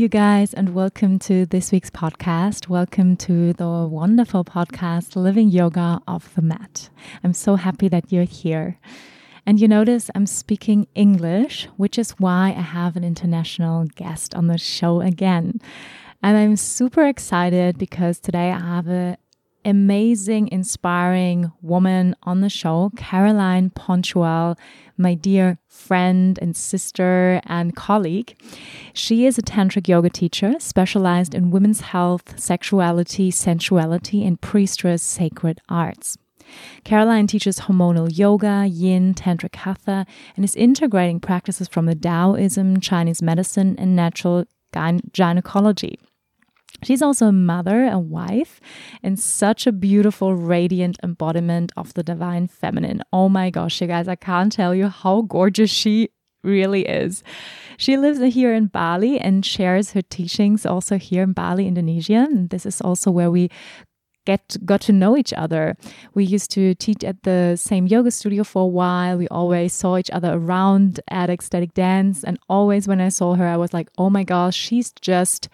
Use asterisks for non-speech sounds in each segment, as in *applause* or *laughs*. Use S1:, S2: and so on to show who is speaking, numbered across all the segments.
S1: You guys, and welcome to this week's podcast. Welcome to the wonderful podcast, Living Yoga Off the Mat. I'm so happy that you're here. And you notice I'm speaking English, which is why I have an international guest on the show again. And I'm super excited because today I have a amazing, inspiring woman on the show, Caroline Pontual, my dear friend and sister and colleague. She is a tantric yoga teacher specialized in women's health, sexuality, sensuality, and priestess sacred arts. Caroline teaches hormonal yoga, yin, tantric hatha, and is integrating practices from the Taoism, Chinese medicine, and natural gynecology. She's also a mother, a wife, and such a beautiful, radiant embodiment of the divine feminine. Oh my gosh, you guys, I can't tell you how gorgeous she really is. She lives here in Bali and shares her teachings also here in Bali, Indonesia. And this is also where we get got to know each other. We used to teach at the same yoga studio for a while. We always saw each other around at ecstatic dance and always when I saw her I was like, "Oh my gosh, she's just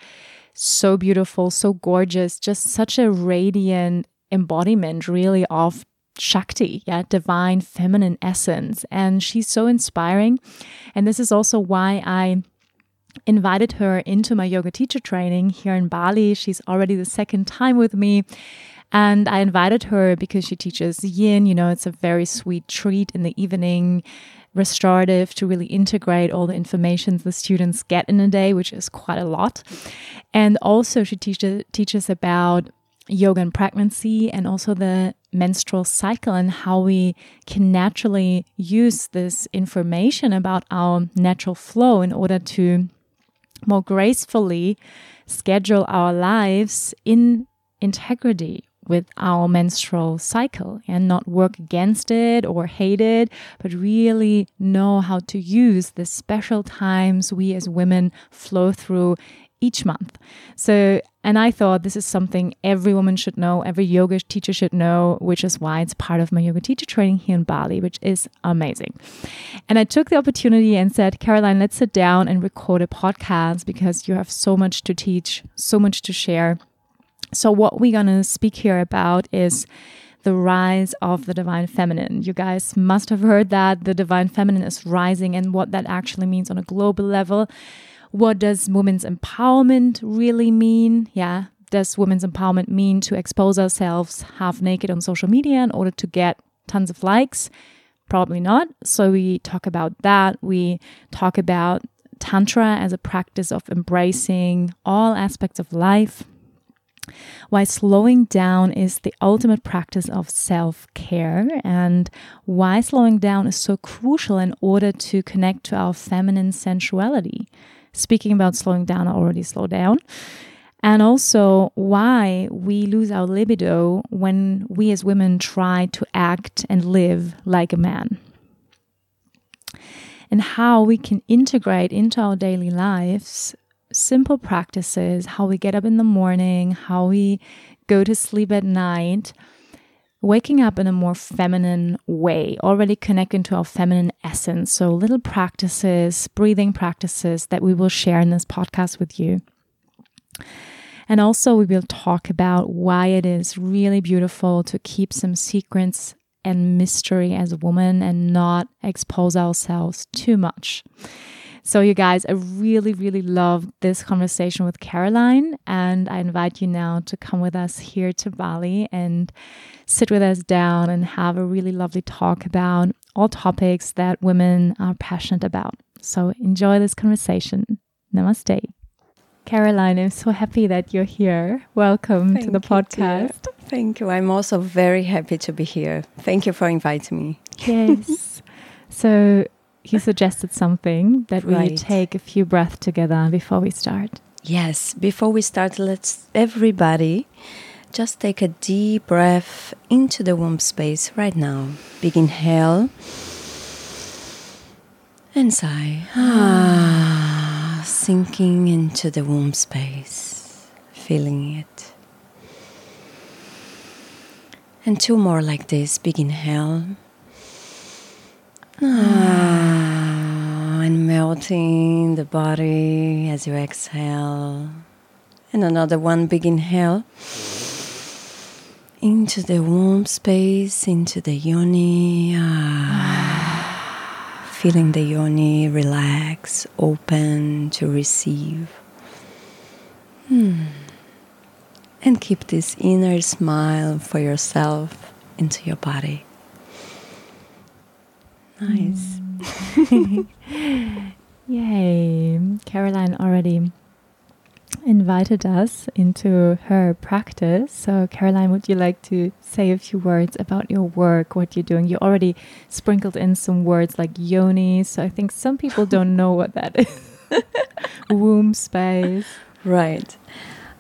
S1: so beautiful, so gorgeous, just such a radiant embodiment, really, of Shakti, yeah, divine feminine essence. And she's so inspiring. And this is also why I invited her into my yoga teacher training here in Bali. She's already the second time with me. And I invited her because she teaches yin. You know, it's a very sweet treat in the evening restorative to really integrate all the information the students get in a day, which is quite a lot. And also, she teaches teaches about yoga and pregnancy and also the menstrual cycle and how we can naturally use this information about our natural flow in order to more gracefully schedule our lives in integrity with our menstrual cycle and not work against it or hate it, but really know how to use the special times we as women flow through each month. So, and I thought this is something every woman should know, every yoga teacher should know, which is why it's part of my yoga teacher training here in Bali, which is amazing. And I took the opportunity and said, Caroline, let's sit down and record a podcast because you have so much to teach, so much to share. So, what we're going to speak here about is the rise of the divine feminine. You guys must have heard that the divine feminine is rising and what that actually means on a global level. What does women's empowerment really mean? Yeah. Does women's empowerment mean to expose ourselves half naked on social media in order to get tons of likes? Probably not. So, we talk about that. We talk about Tantra as a practice of embracing all aspects of life, why slowing down is the ultimate practice of self care and why slowing down is so crucial in order to connect to our feminine sensuality. Speaking about slowing down, I already slowed down. And also why we lose our libido when we as women try to act and live like a man and how we can integrate into our daily lives simple practices, how we get up in the morning, how we go to sleep at night, waking up in a more feminine way, already connecting to our feminine essence. So, little practices, breathing practices that we will share in this podcast with you. And also, we will talk about why it is really beautiful to keep some secrets and mystery as a woman and not expose ourselves too much. So, you guys, I really, really love this conversation with Caroline. And I invite you now to come with us here to Bali and sit with us down and have a really lovely talk about all topics that women are passionate about. So, enjoy this conversation. Namaste. Caroline, I'm so happy that you're here. Welcome Thank to the podcast.
S2: Thank you. I'm also very happy to be here. Thank you for inviting me.
S1: Yes. *laughs* So he suggested something that
S2: Right.
S1: we take a few breaths together before we start.
S2: Yes, before we start, let's everybody just take a deep breath into the womb space right now. Big inhale and sigh. Ah, sinking into the womb space, feeling it. And two more like this. Big inhale. Ah, and melting the body as you exhale. And another one big inhale into the womb space, into the yoni. Ah, feeling the yoni relax, open to receive. Hmm. And keep this inner smile for yourself into your body. Nice. *laughs*
S1: Yay. Caroline already invited us into her practice. So, Caroline, would you like to say a few words about your work, what you're doing? You already sprinkled in some words like yoni. So, I think some people *laughs* don't know what that is. *laughs* Womb space.
S2: Right.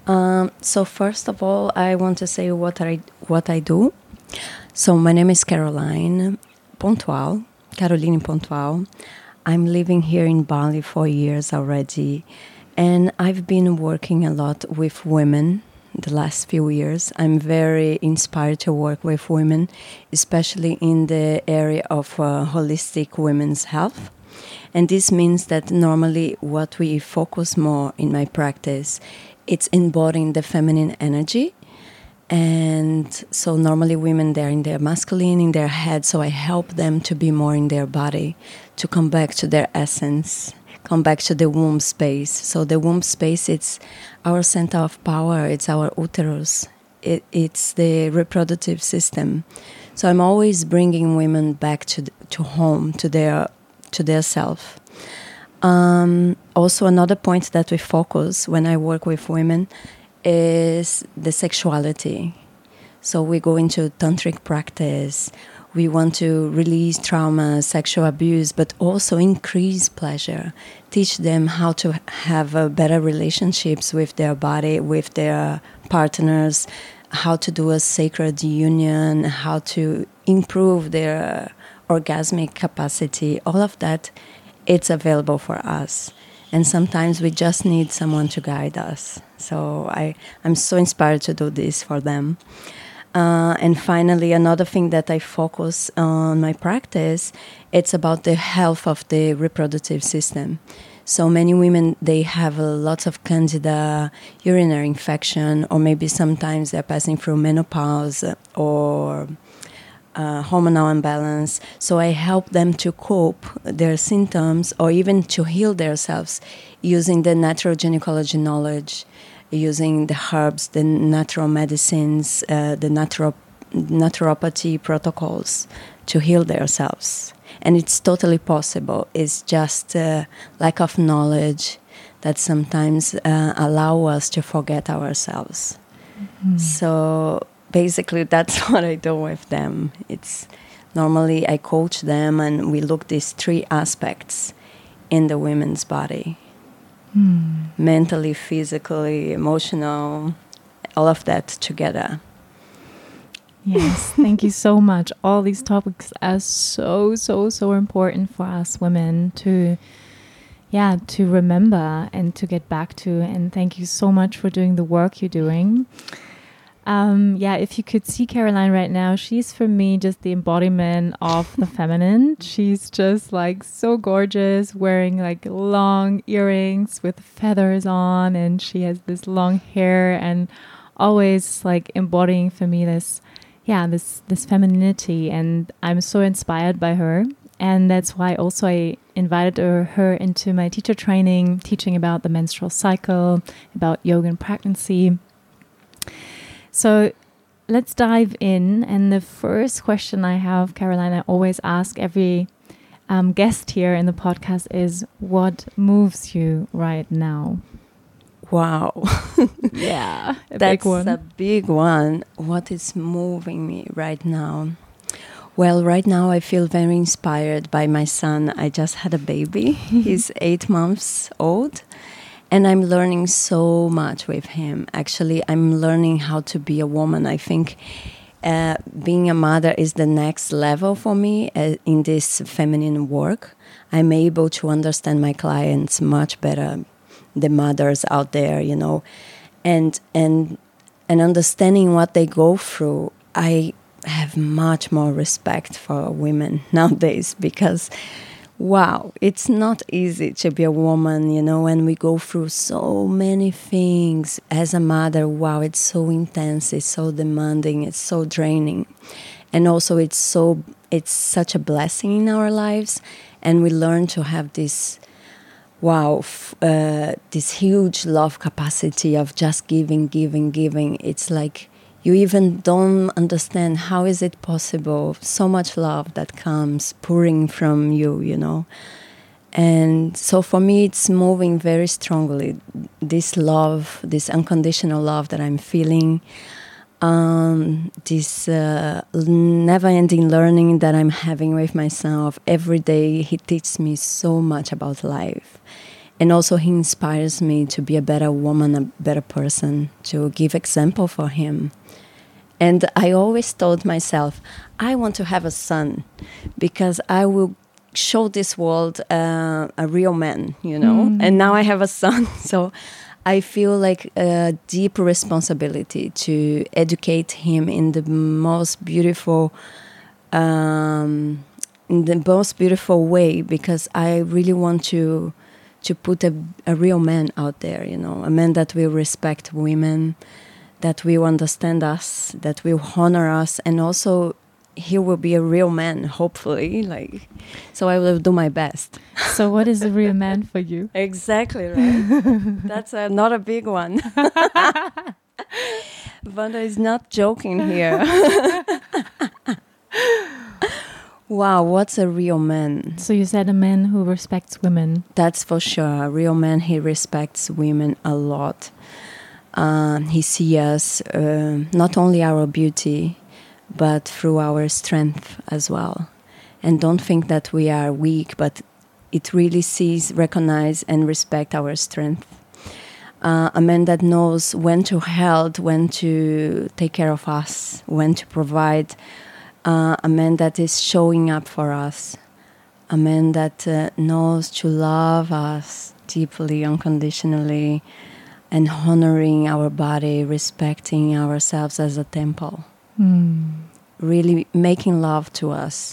S2: Um, so first of all, I want to say what I what I do. So my name is Caroline Pontual, Caroline Pontual. I'm living here in Bali for years already, and I've been working a lot with women the last few years. I'm very inspired to work with women, especially in the area of uh, holistic women's health. And this means that normally what we focus more in my practice, it's embodying the feminine energy. And so normally women they're in their masculine in their head, so I help them to be more in their body, to come back to their essence, come back to the womb space. So the womb space it's our center of power, it's our uterus. It, it's the reproductive system. So I'm always bringing women back to to home, to their to their self. Um, also, another point that we focus when I work with women is the sexuality. So we go into tantric practice. We want to release trauma, sexual abuse, but also increase pleasure. Teach them how to have better relationships with their body, with their partners, how to do a sacred union, how to improve their orgasmic capacity. All of that, it's available for us. And sometimes we just need someone to guide us. So I, I'm so inspired to do this for them. Uh, and finally, another thing that I focus on my practice, it's about the health of the reproductive system. So many women they have lots of candida, urinary infection, or maybe sometimes they're passing through menopause or uh, hormonal imbalance. So I help them to cope their symptoms or even to heal themselves using the natural gynecology knowledge, using the herbs, the natural medicines, uh, the natural naturopathy protocols to heal themselves. And it's totally possible. It's just a lack of knowledge that sometimes uh, allow us to forget ourselves.
S1: Hmm.
S2: So basically that's *laughs* what I do with them. It's normally I coach them and we look these three aspects in the women's body.
S1: Hmm.
S2: Mentally, physically, emotional, all of that together.
S1: Yes, *laughs* thank you so much. All these topics are so, so, so important for us women to, yeah, to remember and to get back to. And thank you so much for doing the work you're doing. Um, yeah, if you could see Caroline right now, she's for me just the embodiment of the *laughs* feminine. She's just like so gorgeous, wearing like long earrings with feathers on, and she has this long hair and always like embodying for me this yeah this this femininity and i'm so inspired by her and that's why also i invited her, her into my teacher training teaching about the menstrual cycle about yoga and pregnancy so let's dive in and the first question i have caroline i always ask every um, guest here in the podcast is what moves you right now
S2: Wow. *laughs*
S1: yeah a
S2: That's
S1: big
S2: a big one. What is moving me right now? Well, right now I feel very inspired by my son. I just had a baby. *laughs* He's eight months old. And I'm learning so much with him. Actually, I'm learning how to be a woman. I think uh, being a mother is the next level for me uh, in this feminine work. I'm able to understand my clients much better, the mothers out there, you know, and and and understanding what they go through. I have much more respect for women *laughs* nowadays because wow, it's not easy to be a woman, you know, and we go through so many things as a mother. Wow, it's so intense, it's so demanding, it's so draining. And also it's so it's such a blessing in our lives and we learn to have this wow, uh, this huge love capacity of just giving, giving, giving. It's like you even don't understand how is it possible so much love that comes pouring from you you know? And so for me it's moving very strongly this love this unconditional love that i'm feeling um, this uh, never-ending learning that i'm having with myself. Every day he teaches me so much about life and also he inspires me to be a better woman a better person to give example for him and I always told myself, I want to have a son because I will show this world uh, a real man, you know. Mm. And now I have a son, *laughs* so I feel like a deep responsibility to educate him in the most beautiful, um, in the most beautiful way because I really want to to put a, a real man out there, you know, a man that will respect women that will understand us, that will honor us, and also he will be a real man, *laughs* hopefully. Like, so I will do my best.
S1: So, what is a real *laughs* man for you?
S2: exactly right. *laughs* That's not a big one. Wanda is not joking here. Wow, what's a real man?
S1: So you said a man who respects women.
S2: That's for sure. A real man, he respects women a lot. Uh, he sees us uh, not only our beauty, but through our strength as well. And don't think that we are weak, but it really sees, recognize, and respect our strength. Uh, a man that knows when to help, when to take care of us, when to provide. Uh, a man that is showing up for us. A man that uh, knows to love us deeply, unconditionally, and honoring our body, respecting ourselves as a temple. Mm. Really making love to us,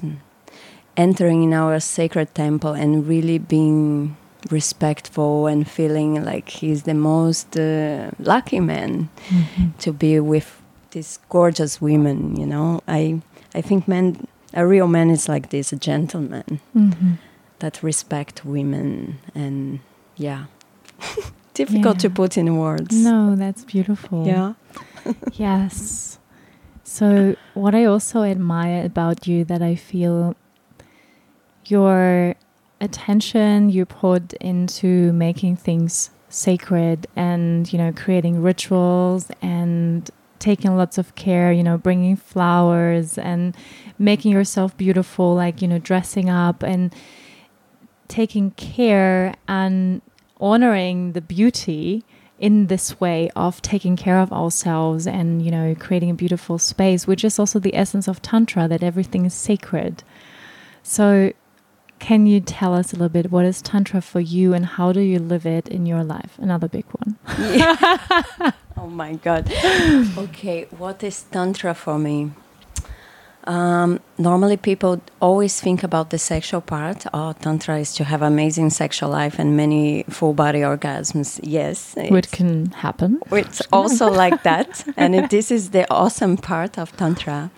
S2: entering in our sacred temple and really being respectful and feeling like he's the most uh, lucky man mm-hmm. to be with these gorgeous women. You know, I I think man, a real man is like this, a gentleman mm-hmm. that respect women and yeah. *laughs* difficult yeah. to put in words.
S1: No, that's beautiful.
S2: Yeah. *laughs*
S1: yes. So, what I also admire about you that I feel your attention you put into making things sacred and, you know, creating rituals and taking lots of care, you know, bringing flowers and making yourself beautiful, like, you know, dressing up and taking care and honoring the beauty in this way of taking care of ourselves and you know creating a beautiful space which is also the essence of tantra that everything is sacred. So can you tell us a little bit what is tantra for you and how do you live it in your life another big one
S2: yeah. *laughs* oh my god okay what is tantra for me um, normally, people always think about the sexual part. Oh, tantra is to have amazing sexual life and many full body orgasms. Yes,
S1: which can happen.
S2: It's also like that, and it, this is the awesome part of tantra.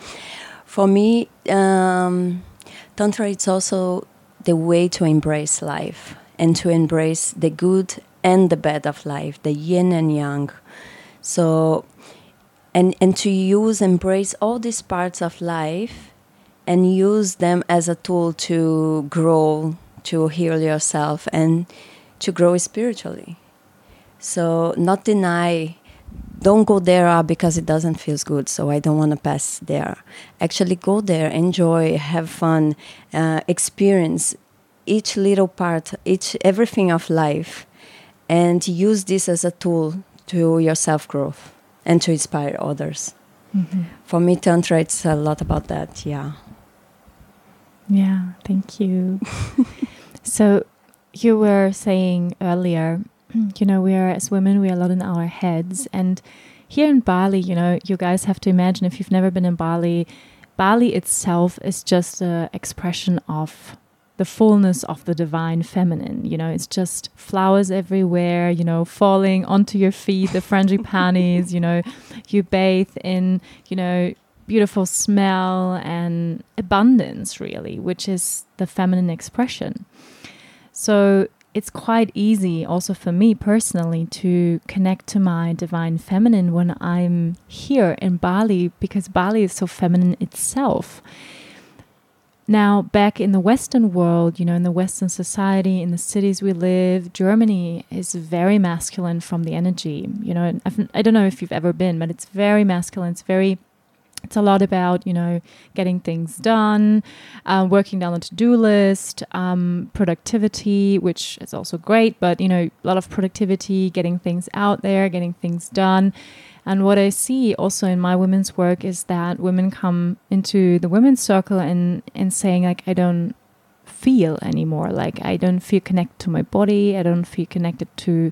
S2: For me, um, tantra is also the way to embrace life and to embrace the good and the bad of life, the yin and yang. So and and to use embrace all these parts of life and use them as a tool to grow to heal yourself and to grow spiritually so not deny don't go there uh, because it doesn't feel good so i don't want to pass there. Actually go there enjoy have fun uh, experience each little part each everything of life and use this as a tool to your self growth and to inspire others. Mm-hmm. for me tantra it's a lot about that yeah.
S1: Yeah thank you. *laughs* So you were saying earlier *clears throat* you know, we are as women, we are a lot in our heads. And here in Bali, you know, you guys have to imagine if you've never been in Bali, Bali itself is just an expression of the fullness of the divine feminine. You know, it's just flowers everywhere, you know, falling onto your feet, the frangipanis, *laughs* you know, you bathe in, you know, beautiful smell and abundance, really, which is the feminine expression. So it's quite easy also for me personally to connect to my divine feminine when I'm here in Bali because Bali is so feminine itself. Now, back in the Western world, you know, in the Western society, in the cities we live, Germany is very masculine from the energy. You know, I've, I do not know if you've ever been, but it's very masculine. It's very it's a lot about you know getting things done uh, working down the to-do list um, productivity which is also great but you know a lot of productivity getting things out there getting things done. And what i see also in my women's work is that women come into the women's circle and and saying like i don't feel anymore. Like i don't feel connected to my body. I don't feel connected to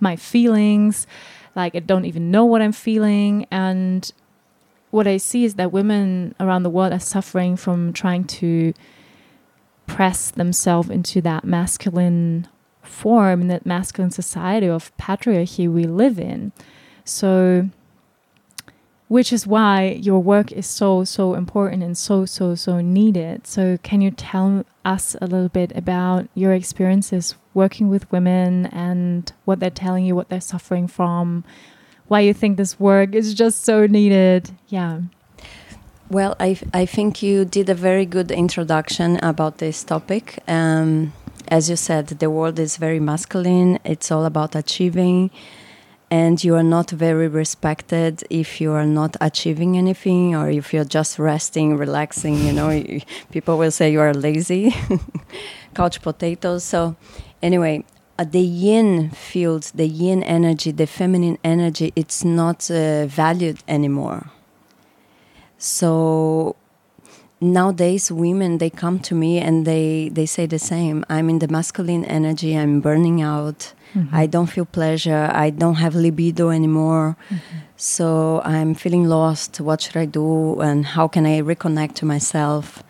S1: my feelings. Like i don't even know what i'm feeling. And what I see is that women around the world are suffering from trying to press themselves into that masculine form in that masculine society of patriarchy we live in. So, which is why your work is so, so important and so, so, so needed. So, can you tell us a little bit about your experiences working with women and what they're telling you, what they're suffering from, why you think this work is just so needed. Yeah.
S2: Well, I, I think you did a very good introduction about this topic. Um, as you said, the world is very masculine, it's all about achieving, and you are not very respected if you are not achieving anything or if you're just resting, relaxing. You know, *laughs* people will say you are lazy, *laughs* couch potatoes. So, anyway, uh, the yin field, the yin energy, the feminine energy, it's not uh, valued anymore. So nowadays, women they come to me and they they say the same. I'm in the masculine energy. I'm burning out. Mm-hmm. I don't feel pleasure. I don't have libido anymore. Mm-hmm. So I'm feeling lost. What should I do? And how can I reconnect to myself?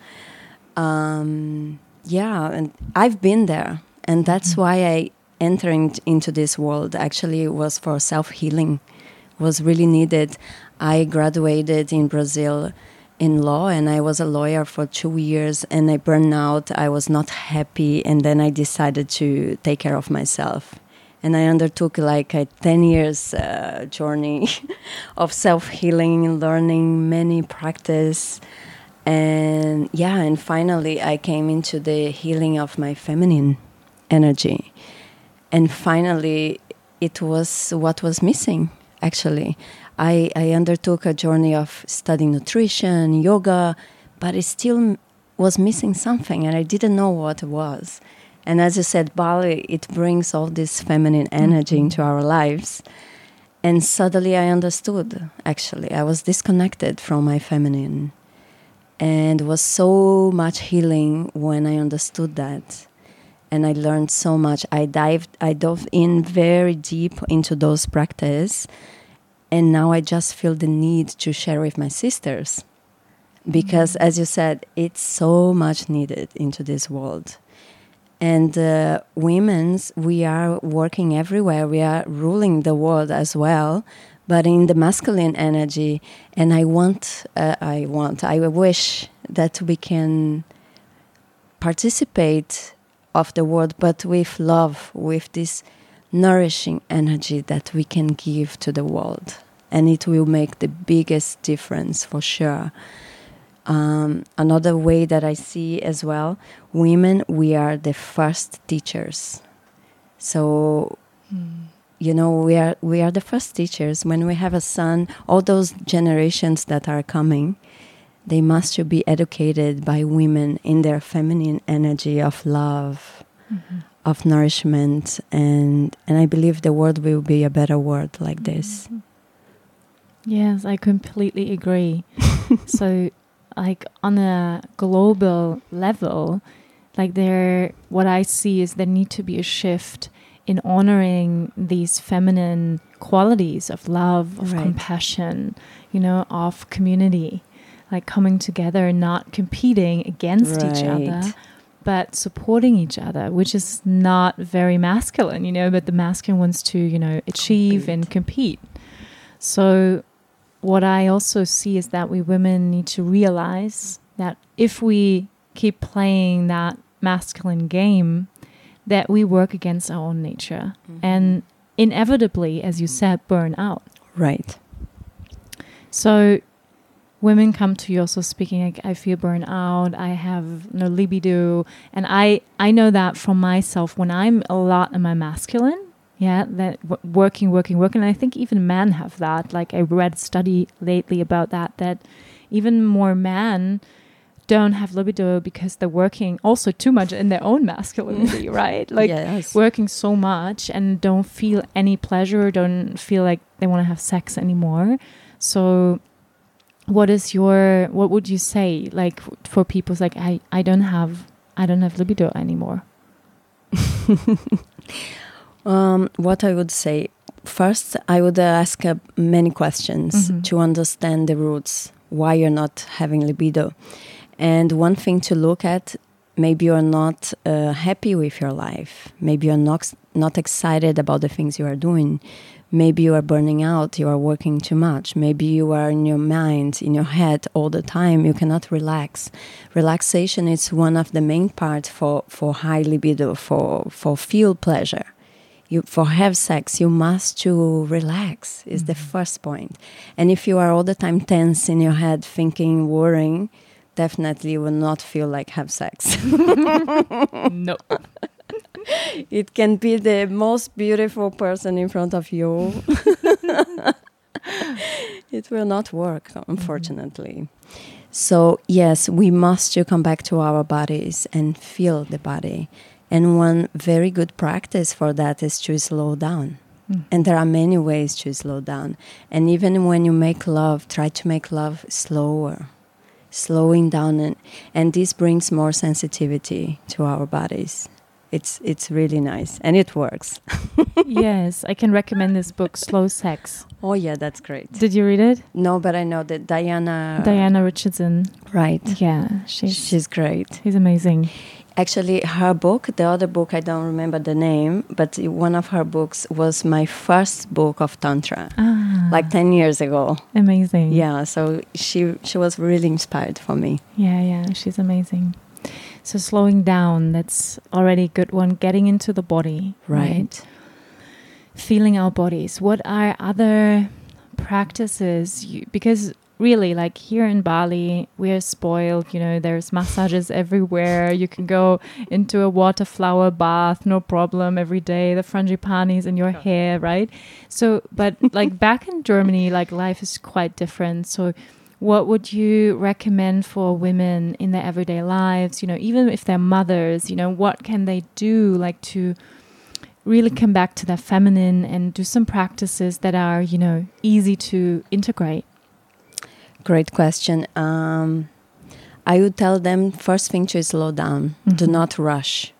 S2: Um, yeah, and I've been there and that's mm-hmm. why I entering into this world actually was for self healing, was really needed. I graduated in Brazil in law and I was a lawyer for two years and I burned out. I was not happy and then I decided to take care of myself. And I undertook like a 10 years uh, journey *laughs* of self healing, learning many practice. And yeah, and finally I came into the healing of my feminine energy and finally it was what was missing actually. I, I undertook a journey of studying nutrition yoga but it still was missing something and i didn't know what it was. And as you said bali it brings all this feminine energy mm-hmm. into our lives. And suddenly i understood actually. I was disconnected from my feminine and was so much healing when i understood that and I learned so much. I dived, I dove in very deep into those practices, and now I just feel the need to share with my sisters, because mm-hmm. as you said, it's so much needed into this world. And uh, women's, we are working everywhere. We are ruling the world as well, but in the masculine energy. And I want, uh, I want, I wish that we can participate of the world, but with love, with this nourishing energy that we can give to the world. And it will make the biggest difference for sure. Um, another way that I see as well, women, we are the first teachers. So mm. you know we are we are the first teachers when we have a son all those generations that are coming they must be educated by women in their feminine energy of love mm-hmm. of nourishment and and i believe the world will be a better world like this mm-hmm.
S1: yes i completely agree *laughs* so like on a global level like there what i see is there need to be a shift in honoring these feminine qualities of love, of right. compassion, you know, of community, like coming together, and not competing against right. each other, but supporting each other, which is not very masculine, you know, but the masculine wants to, you know, achieve compete. and compete. So, what I also see is that we women need to realize that if we keep playing that masculine game, that we work against our own nature mm-hmm. and inevitably, as you said, burn out.
S2: Right.
S1: So women come to you also speaking like i feel burned out i have no libido and i i know that from myself when i'm a lot in my masculine yeah that w- working working working and i think even men have that like i read a study lately about that that even more men don't have libido because they're working also too much in their own masculinity, *laughs* right? Like yes. working so much and don't feel any pleasure, don't feel like they want to have sex anymore. So what is your what would you say like for people like I I don't have I don't have libido anymore? *laughs*
S2: um, what I would say first, I would ask uh, many questions mm -hmm. to understand the roots why you're not having libido and one thing to look at maybe you're not uh, happy with your life. Maybe you're not, not excited about the things you are doing. Maybe you are burning out, you are working too much. Maybe you are in your mind, in your head all the time. You cannot relax. Relaxation is one of the main parts for, for high libido, for, for feel pleasure. You, for have sex, you must to relax is mm-hmm. the first point. And if you are all the time tense in your head, thinking, worrying, definitely will not feel like have sex. *laughs*
S1: no. *laughs*
S2: it can be the most beautiful person in front of you. *laughs* it will not work, unfortunately. Mm -hmm. So, yes, we must come back to our bodies and feel the body. And one very good practice for that is to slow down. Mm. And there are many ways to slow down. And even when you make love, try to make love slower slowing down and, and this brings more sensitivity to our bodies it's it's really nice and it works. *laughs*
S1: Yes i can recommend this book slow sex.
S2: Oh yeah that's great.
S1: Did you read it?
S2: No but i know that diana
S1: diana richardson.
S2: Right.
S1: Yeah she's
S2: she's great.
S1: she's amazing.
S2: Actually her book the other book i don't remember the name but one of her books was my first book of tantra ah. like 10 years ago.
S1: Amazing.
S2: Yeah so she she was really inspired for me.
S1: Yeah yeah she's amazing so slowing down that's already a good one getting into the body right, right? feeling our bodies what are other practices you, because really like here in Bali, we are spoiled. You know, there's massages everywhere. You can go into a water flower bath, no problem, every day. The frangipanis in your hair, right? So, but like back in Germany, like life is quite different. So, what would you recommend for women in their everyday lives? You know, even if they're mothers, you know, what can they do like to really come back to their feminine and do some practices that are, you know, easy to integrate?
S2: Great question. Um, I would tell them first thing to slow down. Mm-hmm. Do not rush.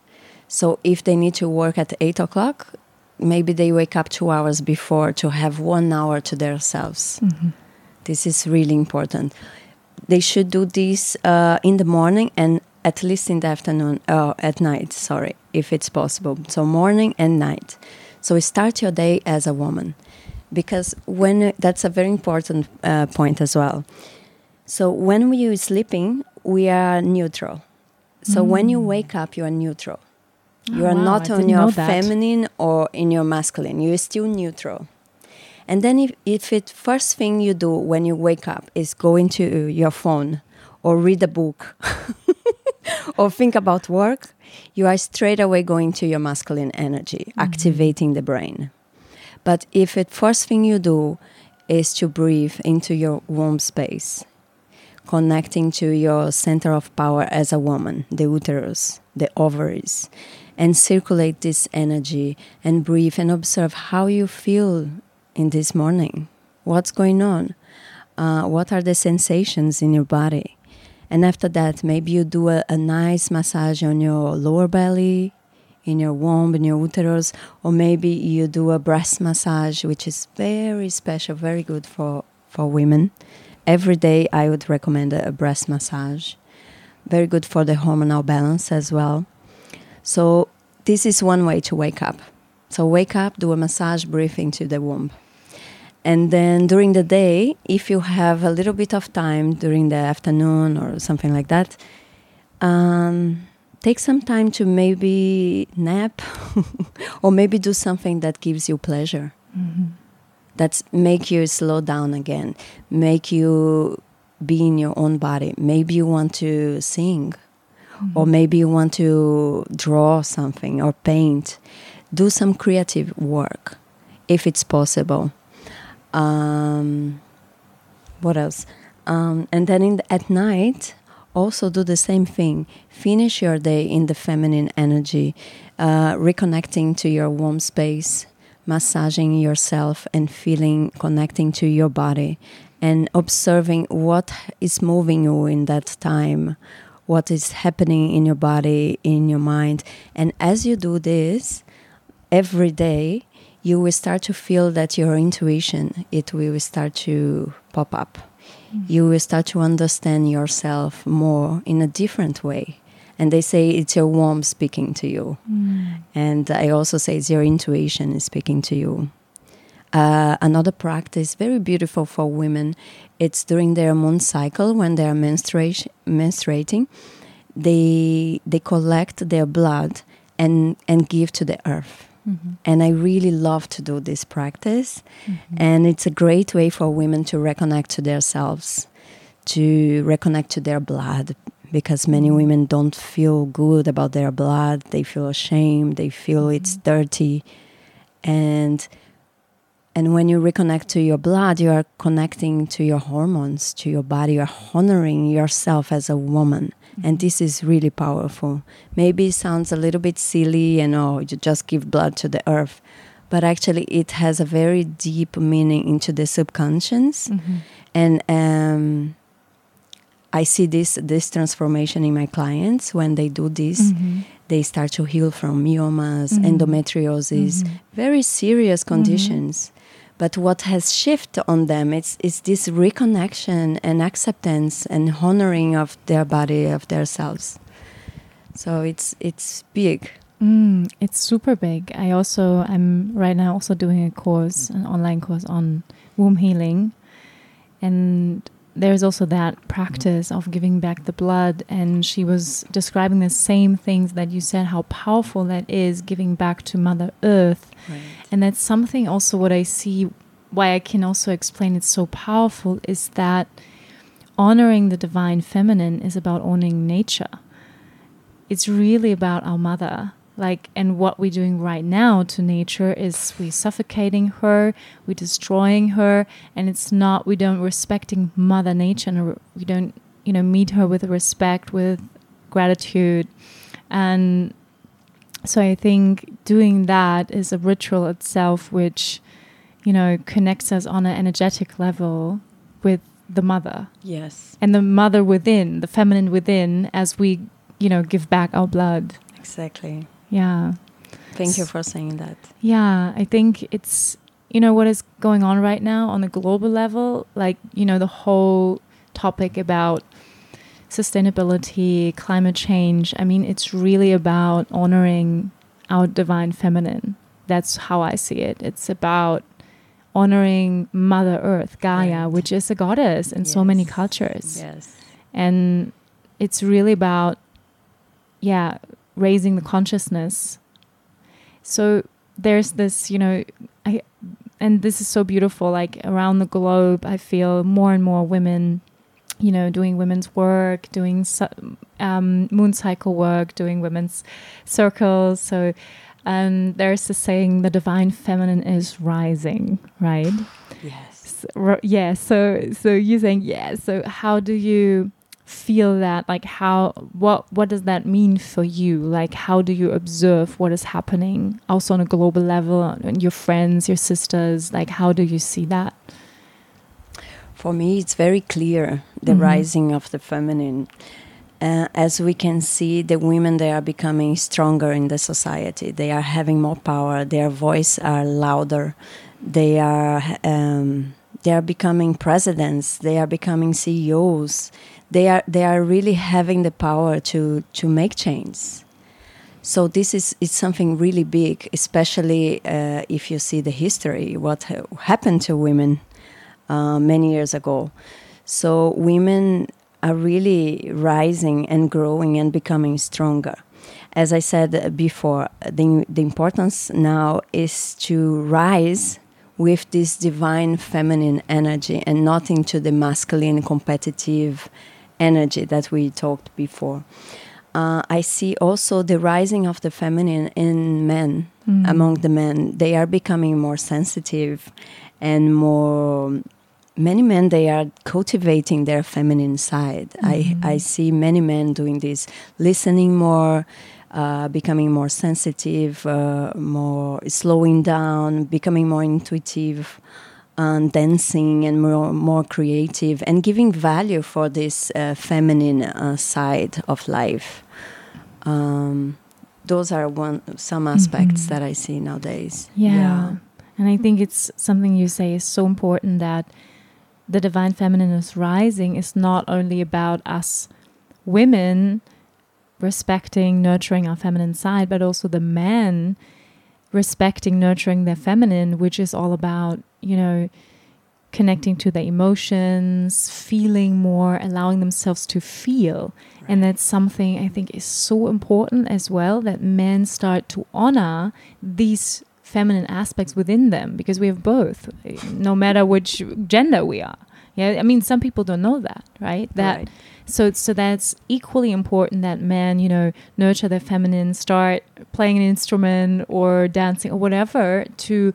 S2: So if they need to work at eight o'clock, maybe they wake up two hours before to have one hour to themselves. Mm-hmm. This is really important. They should do this uh, in the morning and at least in the afternoon, uh, at night, sorry, if it's possible. So morning and night. So start your day as a woman because when that's a very important uh, point as well. So when we are sleeping, we are neutral. So mm. when you wake up, you are neutral. Oh, you are wow, not on your feminine or in your masculine. You are still neutral. And then if, if it first thing you do when you wake up is go into your phone or read a book *laughs* or think about work, you are straight away going to your masculine energy, mm -hmm. activating the brain. But if the first thing you do is to breathe into your womb space, connecting to your center of power as a woman, the uterus, the ovaries, and circulate this energy and breathe and observe how you feel in this morning. What's going on? Uh, what are the sensations in your body? And after that, maybe you do a, a nice massage on your lower belly, in your womb, in your uterus, or maybe you do a breast massage, which is very special, very good for, for women. Every day, I would recommend a, a breast massage. Very good for the hormonal balance as well. So, this is one way to wake up. So, wake up, do a massage, breathe into the womb. And then during the day, if you have a little bit of time during the afternoon or something like that, um, take some time to maybe nap *laughs* or maybe do something that gives you pleasure. Mm-hmm. That's make you slow down again, make you be in your own body. Maybe you want to sing, mm-hmm. or maybe you want to draw something or paint. Do some creative work if it's possible um, what else? Um, and then in the, at night, also do the same thing. Finish your day in the feminine energy, uh, reconnecting to your womb space, massaging yourself and feeling, connecting to your body, and observing what is moving you in that time, what is happening in your body, in your mind. And as you do this every day, you will start to feel that your intuition it will start to pop up. Mm. you will start to understand yourself more in a different way. And they say it's your womb speaking to you. Mm. and i also say it's your intuition is speaking to you. Uh, another practice very beautiful for women it's during their moon cycle when they are menstruating they they collect their blood and and give to the earth Mm-hmm. And I really love to do this practice. Mm-hmm. And it's a great way for women to reconnect to themselves, to reconnect to their blood, because many mm-hmm. women don't feel good about their blood. They feel ashamed, they feel it's mm-hmm. dirty. And and when you reconnect to your blood, you are connecting to your hormones, to your body. You're honoring yourself as a woman. And this is really powerful. Maybe it sounds a little bit silly you know you just give blood to the earth. But actually, it has a very deep meaning into the subconscious. Mm-hmm. And um, I see this, this transformation in my clients when they do this. Mm-hmm. They start to heal from myomas, mm-hmm. endometriosis, mm-hmm. very serious mm-hmm. conditions but what has shifted on them is, is this reconnection and acceptance and honoring of their body, of their selves. So it's it's big.
S1: Mm, it's super big. I also I'm right now also doing a course, an online course on womb healing, and there's also that practice of giving back the blood and she was describing the same things that you said how powerful that is giving back to mother earth. Right. and that's something also what i see why i can also explain it's so powerful is that honoring the divine feminine is about owning nature. It's really about our mother like and what we're doing right now to nature is we suffocating her we're destroying her and it's not we don't respecting mother nature and we don't you know meet her with respect with gratitude. And so i think doing that is a ritual itself which you know connects us on an energetic level with the mother.
S2: Yes.
S1: And the mother within the feminine within as we you know give back our blood.
S2: Exactly
S1: yeah.
S2: Thank you for saying that.
S1: Yeah, I think it's you know what is going on right now on the global level, like you know the whole topic about sustainability, climate change. I mean, it's really about honoring our divine feminine. That's how I see it. It's about honoring Mother Earth, Gaia, right. which is a goddess in yes. so many cultures.
S2: Yes.
S1: And it's really about yeah, raising the consciousness. So there's this, you know, I, and this is so beautiful. Like around the globe, I feel more and more women, you know, doing women's work, doing um, moon cycle work, doing women's circles. So And there's a saying, the divine feminine is rising, right?
S2: Yes.
S1: So, yeah. So, so you're saying, yeah. So, how do you feel that? Like, how, what, what does that mean for you? Like, how do you observe what is happening also on a global level and your friends, your sisters? Like, how do you see that?
S2: For me, it's very clear the mm -hmm. rising of the feminine. Uh, as we can see, the women they are becoming stronger in the society. They are having more power. Their voice are louder. They are um, they are becoming presidents. They are becoming CEOs. They are they are really having the power to to make change. So this is it's something really big, especially uh, if you see the history, what ha happened to women uh, many years ago. So women are really rising and growing and becoming stronger. As I said before, the, the importance now is to rise with this divine feminine energy and not into the masculine competitive energy that we talked before. Uh, I see also the rising of the feminine in men, mm. among the men. They are becoming more sensitive and more many men they are cultivating their feminine side. Mm-hmm. I I see many men doing this, listening more, uh, becoming more sensitive, uh, more slowing down, becoming more intuitive, and dancing and more more creative, and giving value for this uh, feminine uh, side of life. Um, those are one some aspects mm-hmm. that I see nowadays.
S1: yeah. yeah. And I think it's something you say is so important that the divine feminine is rising is not only about us women respecting, nurturing our feminine side, but also the men respecting, nurturing their feminine, which is all about, you know, connecting to their emotions, feeling more, allowing themselves to feel. Right. And that's something I think is so important as well that men start to honor these feminine aspects within them because we have both, no matter which gender we are. Yeah, I mean, some people don't know that, right? That right. So so that's equally important that men, you know, nurture their feminine, start playing an instrument or dancing or whatever to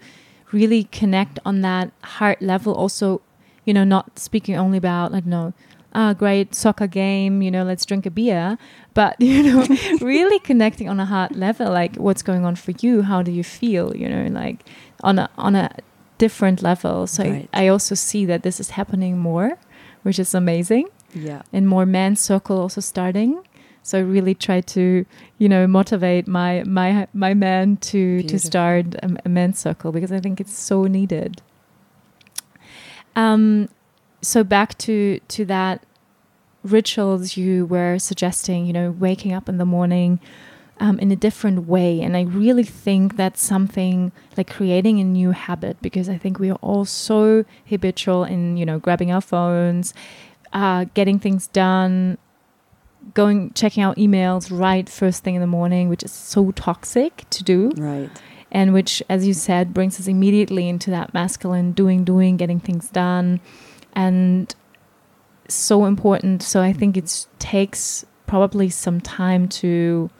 S1: really connect on that heart level. Also, you know, not speaking only about I don't know ah, great soccer game, you know, let's drink a beer. But, *laughs* you know, *laughs* really connecting on a heart level, like what's going on for you? How do you feel? You know, like on a, on a different level. So right. I, I also see that this is happening more, which is amazing.
S2: Yeah.
S1: And more men's circle also starting. So I really try to, you know, motivate my my my men to Beautiful. to start a, a men's circle because I think it's so needed. Um, so back to to that rituals you were suggesting, you know, waking up in the morning um, in a different way. And I really think that's something like creating a new habit because I think we are all so habitual in, you know, grabbing our phones, uh, getting things done, going, checking out emails right first thing in the morning, which is so toxic to do.
S2: Right.
S1: And which, as you said, brings us immediately into that masculine doing, doing, getting things done and so important. So I think it takes probably some time to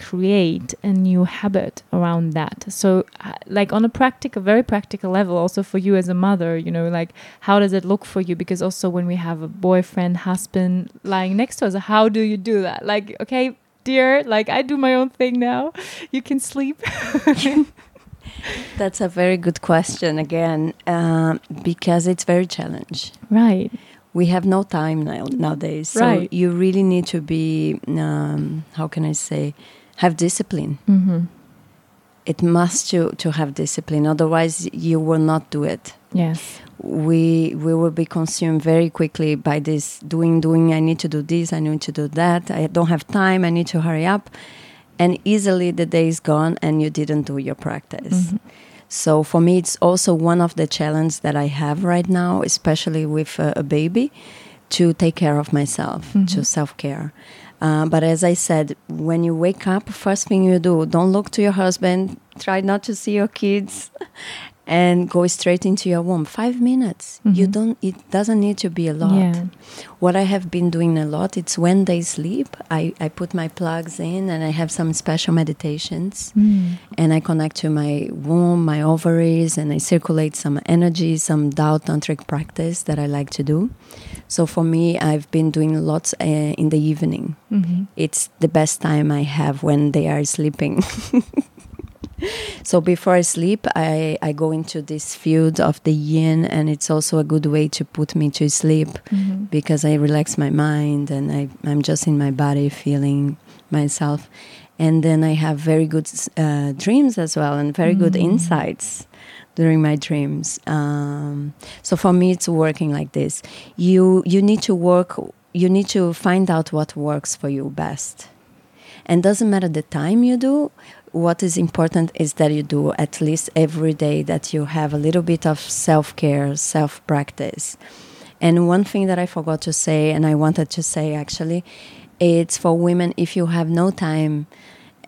S1: create a new habit around that. So, uh, like on a practical, very practical level, also for you as a mother, you know, like how does it look for you? Because also when we have a boyfriend, husband lying next to us, how do you do that? Like, okay, dear, like I do my own thing now. *laughs* You can sleep. *laughs*
S2: That's a very good question again, uh, because it's very challenging.
S1: Right.
S2: We have no time now nowadays, so right. you really need to be. Um, how can I say? Have discipline.
S1: Mm -hmm.
S2: It must to to have discipline. Otherwise, you will not do it.
S1: Yes.
S2: We we will be consumed very quickly by this doing doing. I need to do this. I need to do that. I don't have time. I need to hurry up and easily the day is gone and you didn't do your practice. Mm-hmm. So for me, it's also one of the challenges that I have right now, especially with a, a baby, to take care of myself, mm-hmm. to self care. Uh, but as I said, when you wake up, first thing you do, don't look to your husband, try not to see your kids, *laughs* and go straight into your womb. Five minutes. You
S1: Mhm.
S2: don't. It doesn't need to be a lot.
S1: Yeah.
S2: What I have been doing a lot. It's when they sleep. I I put my plugs in and I have some special meditations
S1: Mm.
S2: and I connect to my womb, my ovaries, and I circulate some energy, some Tao tantric practice that I like to do. So for me, I've been doing lots uh, in the evening.
S1: Mhm.
S2: It's the best time I have when they are sleeping. *laughs* *laughs* so before I sleep, I, I go into this field of the yin, and it's also a good way to put me to sleep
S1: Mhm.
S2: because I relax my mind and I, I'm just in my body feeling myself. And then I have very good uh, dreams as well and very good
S1: Mm.
S2: insights during my dreams. Um, so for me, it's working like this. You you need to work. You need to find out what works for you best, and doesn't matter the time you do. What is important is that you do at least every day. That you have a little bit of self care, self practice. And one thing that I forgot to say, and I wanted to say actually, it's for women if you have no time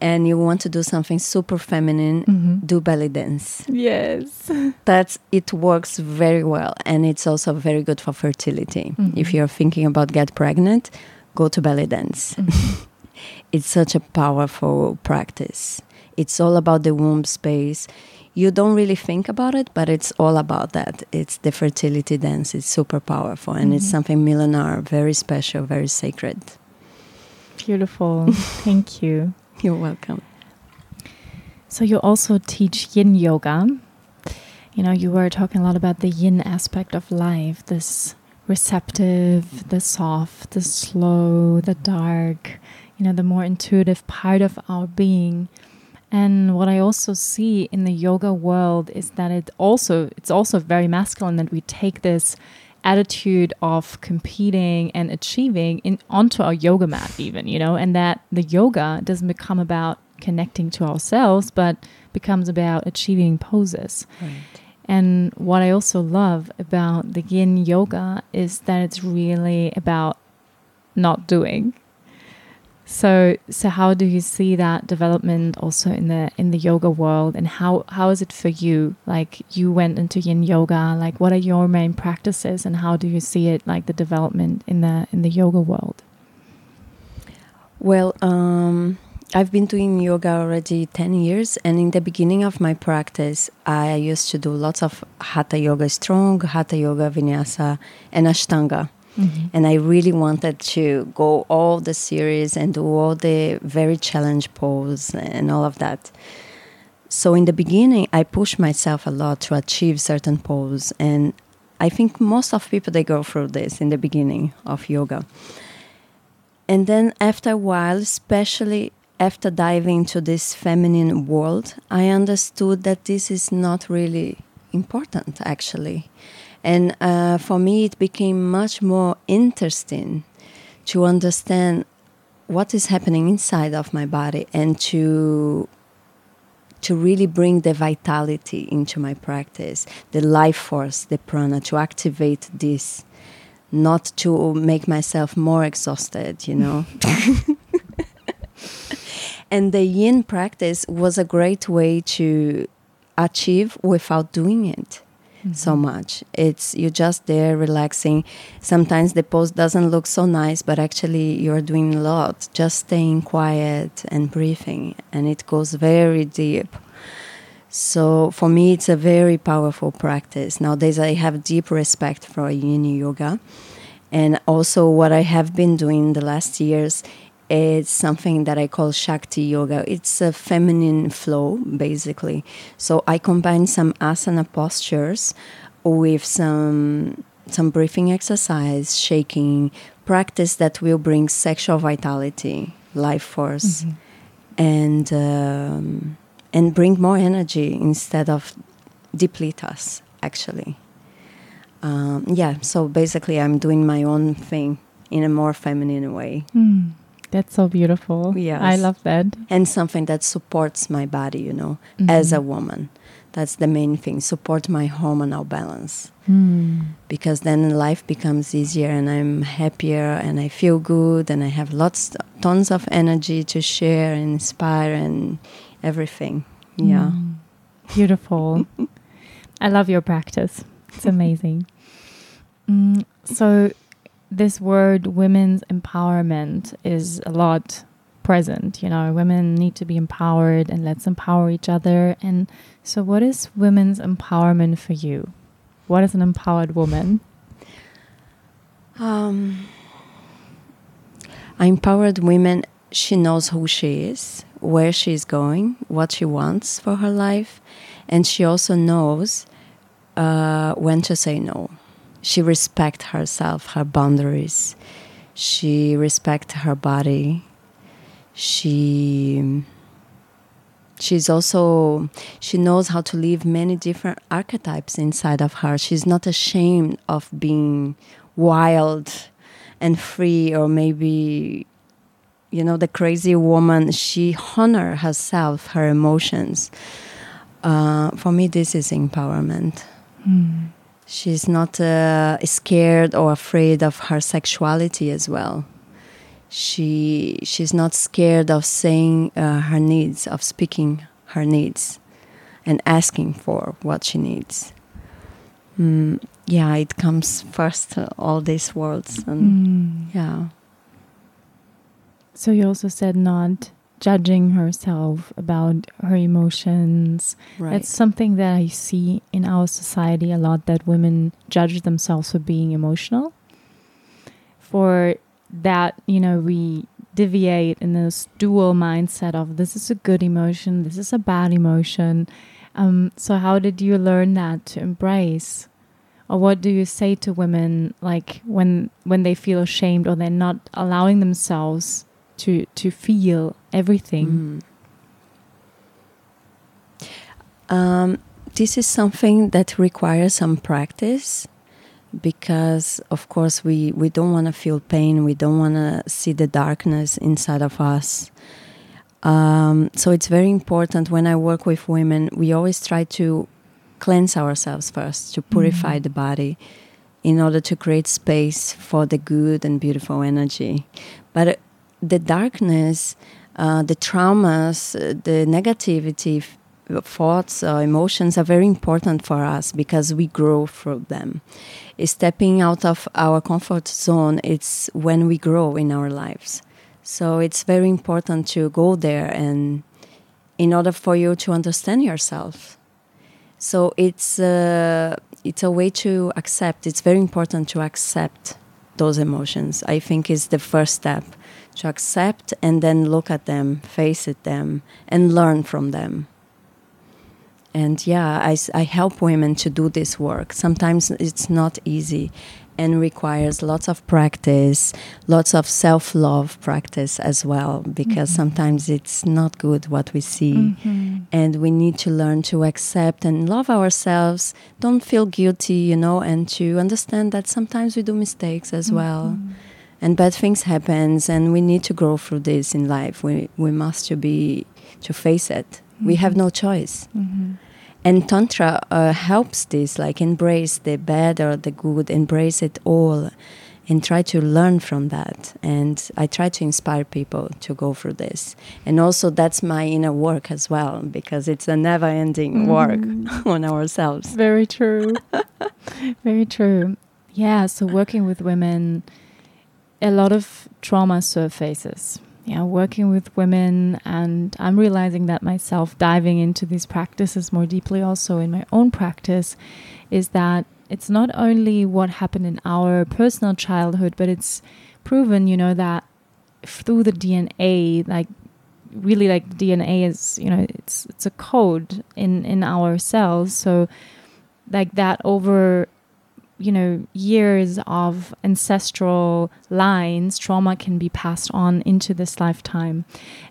S2: and you want to do something super feminine,
S1: Mhm.
S2: do belly dance.
S1: Yes. *laughs*
S2: That's it works very well, and it's also very good for fertility.
S1: Mhm.
S2: If you're thinking about get pregnant, go to belly dance.
S1: Mhm. *laughs*
S2: It's such a powerful practice. It's all about the womb space. You don't really think about it, but it's all about that. It's the fertility dance. It's super powerful, and it's
S1: Mhm.
S2: something millennial, very special, very sacred.
S1: Beautiful. *laughs* Thank you.
S2: You're welcome.
S1: So you also teach yin yoga. You know, you were talking a lot about the yin aspect of life, this receptive, the soft, the slow, the dark, you know, the more intuitive part of our being. And what I also see in the yoga world is that it also it's also very masculine that we take this attitude of competing and achieving in onto our yoga mat even, you know, and that the yoga doesn't become about connecting to ourselves, but becomes about achieving poses.
S2: Right.
S1: And what I also love about the yin yoga is that it's really about not doing. So so how do you see that development also in the in the yoga world and how how is it for you? Like you went into yin yoga, like what are your main practices and how do you see it like the development in the in the yoga world?
S2: Well, um, I've been doing yoga already 10 years, and in the beginning of my practice, I used to do lots of hatha yoga strong, hatha yoga vinyasa, and ashtanga. Mm-hmm. And I really wanted to go all the series and do all the very challenge pose and all of that. So in the beginning, I pushed myself a lot to achieve certain poses. and I think most of people they go through this in the beginning of yoga. And then after a while, especially after diving into this feminine world, I understood that this is not really important actually. And uh, for me, it became much more interesting to understand what is happening inside of my body and to to really bring the vitality into my practice, the life force, the prana, to activate this, not to make myself more exhausted, you know. *laughs* *laughs* and the yin practice was a great way to achieve without doing it so mm-hmm. much. It's you're just there relaxing. Sometimes the pose doesn't look so nice, but actually you're doing a lot. Just staying quiet and breathing, and it goes very deep. So for me, it's a very powerful practice. Nowadays, I have deep respect for Yin Yoga, and also what I have been doing the last years it's something that I call Shakti Yoga. It's a feminine flow, basically. So I combine some asana postures with some some breathing exercise, shaking, practice that will bring sexual vitality, life force, and um, and bring more energy instead of deplete us. Actually, um, yeah. So basically, I'm doing my own thing in a more feminine way.
S1: Mm, that's so beautiful.
S2: Yeah,
S1: I love that.
S2: and something that supports my body, you know, as
S1: Mhm.
S2: a woman. That's the main thing. Support my hormonal balance
S1: Mm.
S2: because then life becomes easier and I'm happier and I feel good and I have lots, tons of energy to share and inspire and everything. Yeah.
S1: Mm. Beautiful. *laughs* I love your practice. It's amazing. mm, so, this word women's empowerment is a lot present. You know, women need to be empowered and let's empower each other. And so, what is women's empowerment for you? What is an empowered woman?
S2: Um, empowered woman, she knows who she is, where she is going, what she wants for her life, and she also knows uh, when to say no. She respects herself, her boundaries. She respects her body. She she's also she knows how to live many different archetypes inside of her. She's not ashamed of being wild and free or maybe you know the crazy woman she honor herself her emotions uh, for me this is empowerment mm. She's not uh, scared or afraid of her sexuality as well she she's not scared of saying uh, her needs of speaking her needs and asking for what she needs mm, yeah, it comes first, uh, all these words. And mm. yeah.
S1: So you also said not judging herself about her emotions. Right. It's something that I see in our society a lot that women judge themselves for being emotional. For that, you know, we deviate in this dual mindset of this is a good emotion, this is a bad emotion. Um, so, how did you learn that to embrace? or what do you say to women like when when they feel ashamed or they're not allowing themselves to to feel everything
S2: mm. um, this is something that requires some practice because of course we we don't want to feel pain we don't want to see the darkness inside of us um, so it's very important when i work with women we always try to cleanse ourselves first, to purify mm-hmm. the body in order to create space for the good and beautiful energy. But uh, the darkness, uh, the traumas, uh, the negativity, thoughts, uh, emotions are very important for us because we grow through them. Stepping out of our comfort zone, it's when we grow in our lives. So it's very important to go there and in order for you to understand yourself so it's uh, it's a way to accept. It's very important to accept those emotions. I think is the first step to accept and then look at them, face it them, and learn from them. And yeah, I, I help women to do this work. Sometimes it's not easy, and requires lots of practice, lots of self love practice as well, because mm-hmm. sometimes it's not good what we see. Mm-hmm. And we need to learn to accept and love ourselves, don't feel guilty, you know, and to understand that sometimes we do mistakes as mm-hmm. well. And bad things happens, and we need to grow through this in life. We we must to be to face it. We have mm-hmm. no choice. Mm-hmm and tantra uh, helps this like embrace the bad or the good embrace it all and try to learn from that and i try to inspire people to go through this and also that's my inner work as well because it's a never ending mm. work *laughs* on ourselves
S1: very true very true yeah so working with women a lot of trauma surfaces yeah, working with women, and I'm realizing that myself diving into these practices more deeply, also in my own practice, is that it's not only what happened in our personal childhood, but it's proven, you know, that through the DNA, like really, like DNA is, you know, it's it's a code in in our cells. So, like that over you know, years of ancestral lines, trauma can be passed on into this lifetime.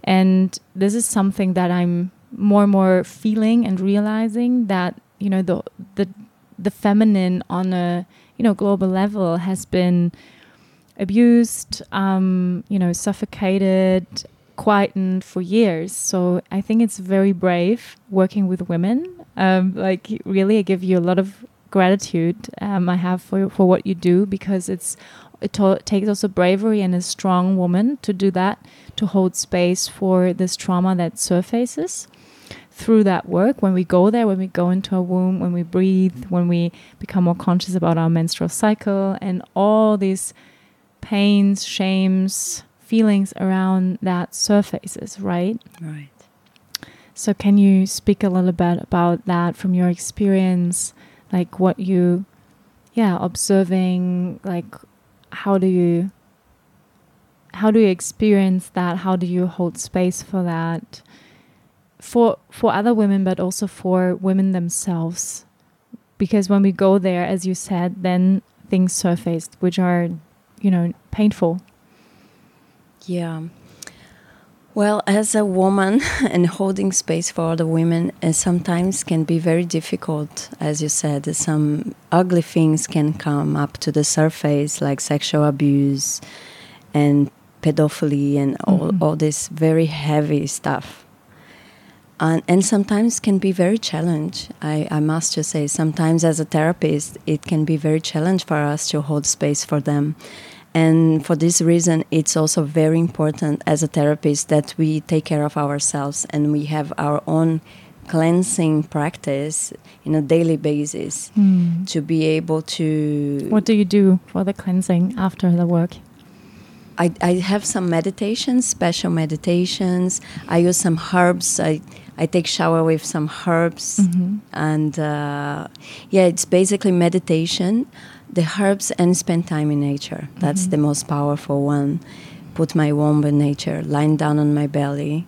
S1: And this is something that I'm more and more feeling and realizing that, you know, the the the feminine on a, you know, global level has been abused, um, you know, suffocated, quietened for years. So I think it's very brave working with women. Um, like really, I give you a lot of gratitude um, I have for for what you do because it's it takes also bravery and a strong woman to do that to hold space for this trauma that surfaces through that work when we go there, when we go into a womb, when we breathe, when we become more conscious about our menstrual cycle and all these pains, shames, feelings around that surfaces, right?
S2: Right.
S1: So, can you speak a little bit about that from your experience? Like what you, yeah, observing, like how do you how do you experience that? How do you hold space for that? For for other women but also for women themselves. Because when we go there as you said then things surfaced which are you know painful.
S2: Yeah well as a woman *laughs* and holding space for other women uh, sometimes can be very difficult as you said some ugly things can come up to the surface like sexual abuse and pedophilia and all, mm-hmm. all this very heavy stuff. And, and sometimes can be very challenge. I, I must just say, sometimes as a therapist, it can be very challenge for us to hold space for them. And for this reason, it's also very important as a therapist that we take care of ourselves and we have our own cleansing practice in a daily basis mm. to be able to.
S1: What do you do for the cleansing after the work?
S2: I, I have some meditations, special meditations. I use some herbs. I, I take shower with some herbs, mm-hmm. and uh, yeah, it's basically meditation, the herbs, and spend time in nature. That's mm-hmm. the most powerful one. Put my womb in nature, lying down on my belly,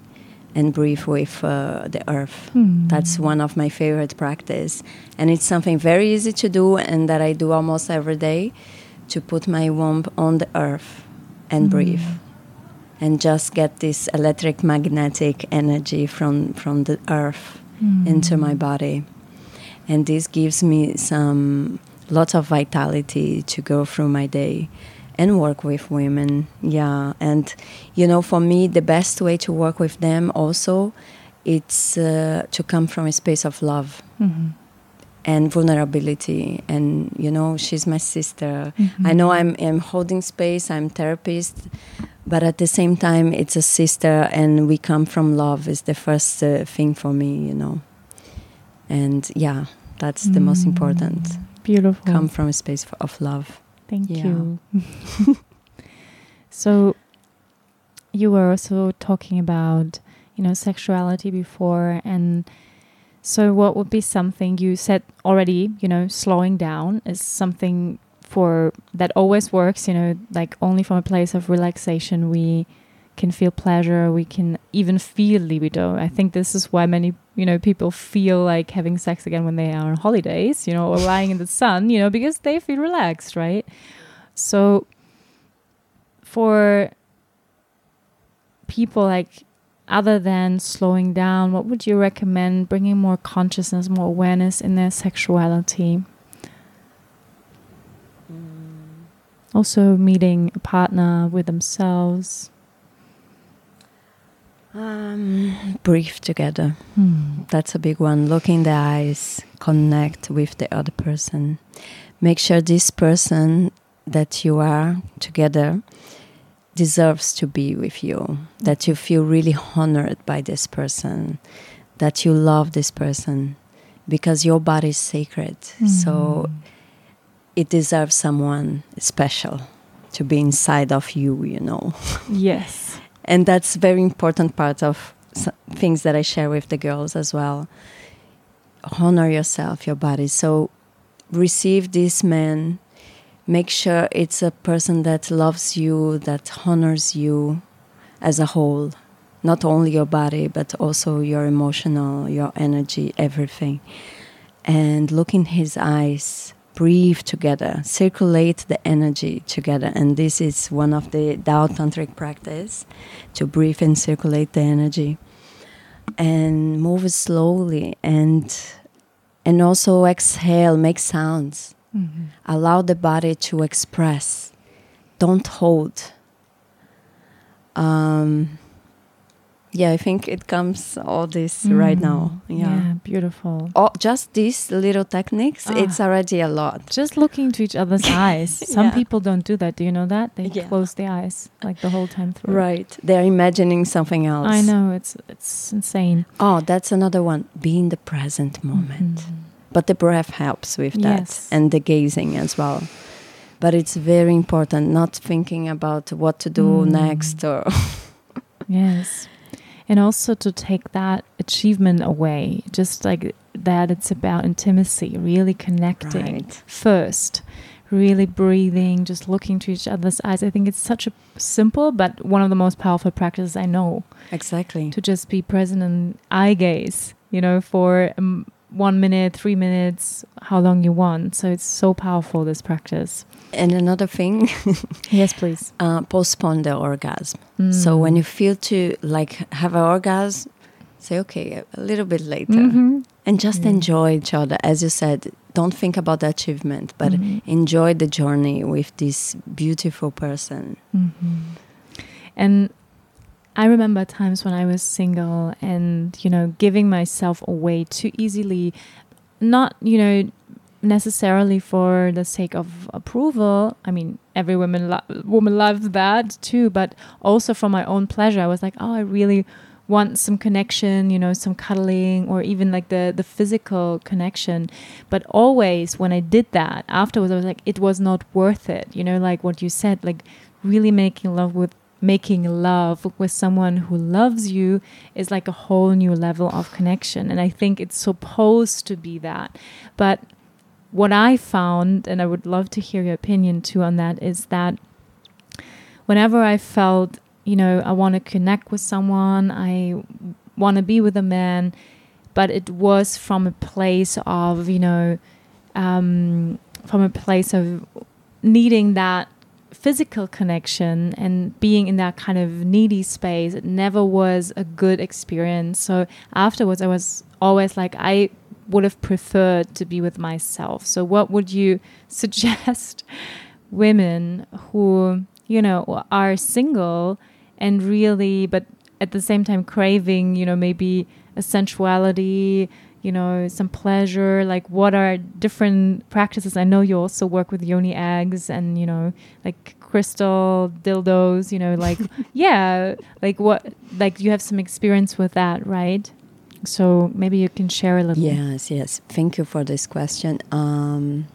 S2: and breathe with uh, the earth. Mm. That's one of my favorite practice, and it's something very easy to do, and that I do almost every day. To put my womb on the earth and mm. breathe and just get this electric magnetic energy from from the earth mm. into my body and this gives me some lots of vitality to go through my day and work with women yeah and you know for me the best way to work with them also it's uh, to come from a space of love mm-hmm and vulnerability and you know she's my sister mm-hmm. i know I'm, I'm holding space i'm therapist but at the same time it's a sister and we come from love is the first uh, thing for me you know and yeah that's mm. the most important
S1: mm. Beautiful
S2: come from a space of love
S1: thank yeah. you *laughs* so you were also talking about you know sexuality before and so, what would be something you said already? You know, slowing down is something for that always works. You know, like only from a place of relaxation we can feel pleasure. We can even feel libido. I think this is why many you know people feel like having sex again when they are on holidays. You know, or lying in the sun. You know, because they feel relaxed, right? So, for people like other than slowing down, what would you recommend bringing more consciousness, more awareness in their sexuality? Mm. Also, meeting a partner with themselves.
S2: Um, breathe together. Hmm. That's a big one. Look in the eyes, connect with the other person. Make sure this person that you are together deserves to be with you, that you feel really honored by this person, that you love this person because your body is sacred. Mm. So it deserves someone special to be inside of you, you know.
S1: Yes.
S2: And that's very important part of things that I share with the girls as well. Honor yourself, your body. So receive this man make sure it's a person that loves you, that honors you as a whole, not only your body, but also your emotional, your energy, everything. And look in his eyes, breathe together, circulate the energy together. And this is one of the Tao Tantric practice to breathe and circulate the energy. And move slowly and and also exhale, make sounds Mm-hmm. Allow the body to express. Don't hold. Um, yeah, I think it comes all this mm. right now. Yeah. yeah.
S1: beautiful.
S2: Oh, just these little techniques,
S1: Ah.
S2: it's already a lot.
S1: Just looking into each other's *laughs* eyes. Some
S2: Yeah.
S1: people don't do that. Do you know that? They
S2: Yeah.
S1: close their eyes like the whole time through.
S2: Right. They're imagining something else.
S1: I know it's it's insane.
S2: Oh, that's another one. Be in the present moment.
S1: Mhm.
S2: But the breath helps with that
S1: Yes.
S2: and the gazing as well. But it's very important not thinking about what to do
S1: Mm.
S2: next or *laughs*
S1: Yes. And also to take that achievement away, just like that it's about intimacy, really connecting
S2: Right.
S1: first, really breathing, just looking to each other's eyes. I think it's such a simple but one of the most powerful practices I know
S2: exactly.
S1: to just be present and eye gaze, you know, for um, one minute, three minutes, how long you want. So it's so powerful, this practice.
S2: And another thing, *laughs*
S1: Yes, please. *laughs*
S2: uh, postpone the orgasm. So
S1: Mm.
S2: when you feel to like have an orgasm, say okay, a little bit later,
S1: Mhm.
S2: and just enjoy each other. As you said, don't think about the achievement, but
S1: Mhm.
S2: enjoy the journey with this beautiful person.
S1: Mhm. And I remember times when I was single and, you know, giving myself away too easily, not, you know, necessarily for the sake of approval. I mean, every woman lo- woman loves that too, but also for my own pleasure. I was like, oh, I really want some connection, you know, some cuddling or even like the the physical connection. But always when I did that, afterwards I was like it was not worth it. You know, like what you said, like really making love with making love with someone who loves you is like a whole new level of connection. And i think it's supposed to be that. But what i found and i would love to hear your opinion too on that is that whenever i felt you know i want to connect with someone i want to be with a man but it was from a place of you know um, from a place of needing that physical connection and being in that kind of needy space it never was a good experience. So afterwards i was always like i would have preferred to be with myself. So what would you *laughs* suggest *laughs* women who you know are single and really but at the same time craving you know maybe a sensuality you know some pleasure like what are different practices i know you also work with yoni eggs and you know like crystal dildos you know like *laughs* yeah like what like you have some experience with that right so maybe you can share a little
S2: Yes, yes. Thank you for this question. Um,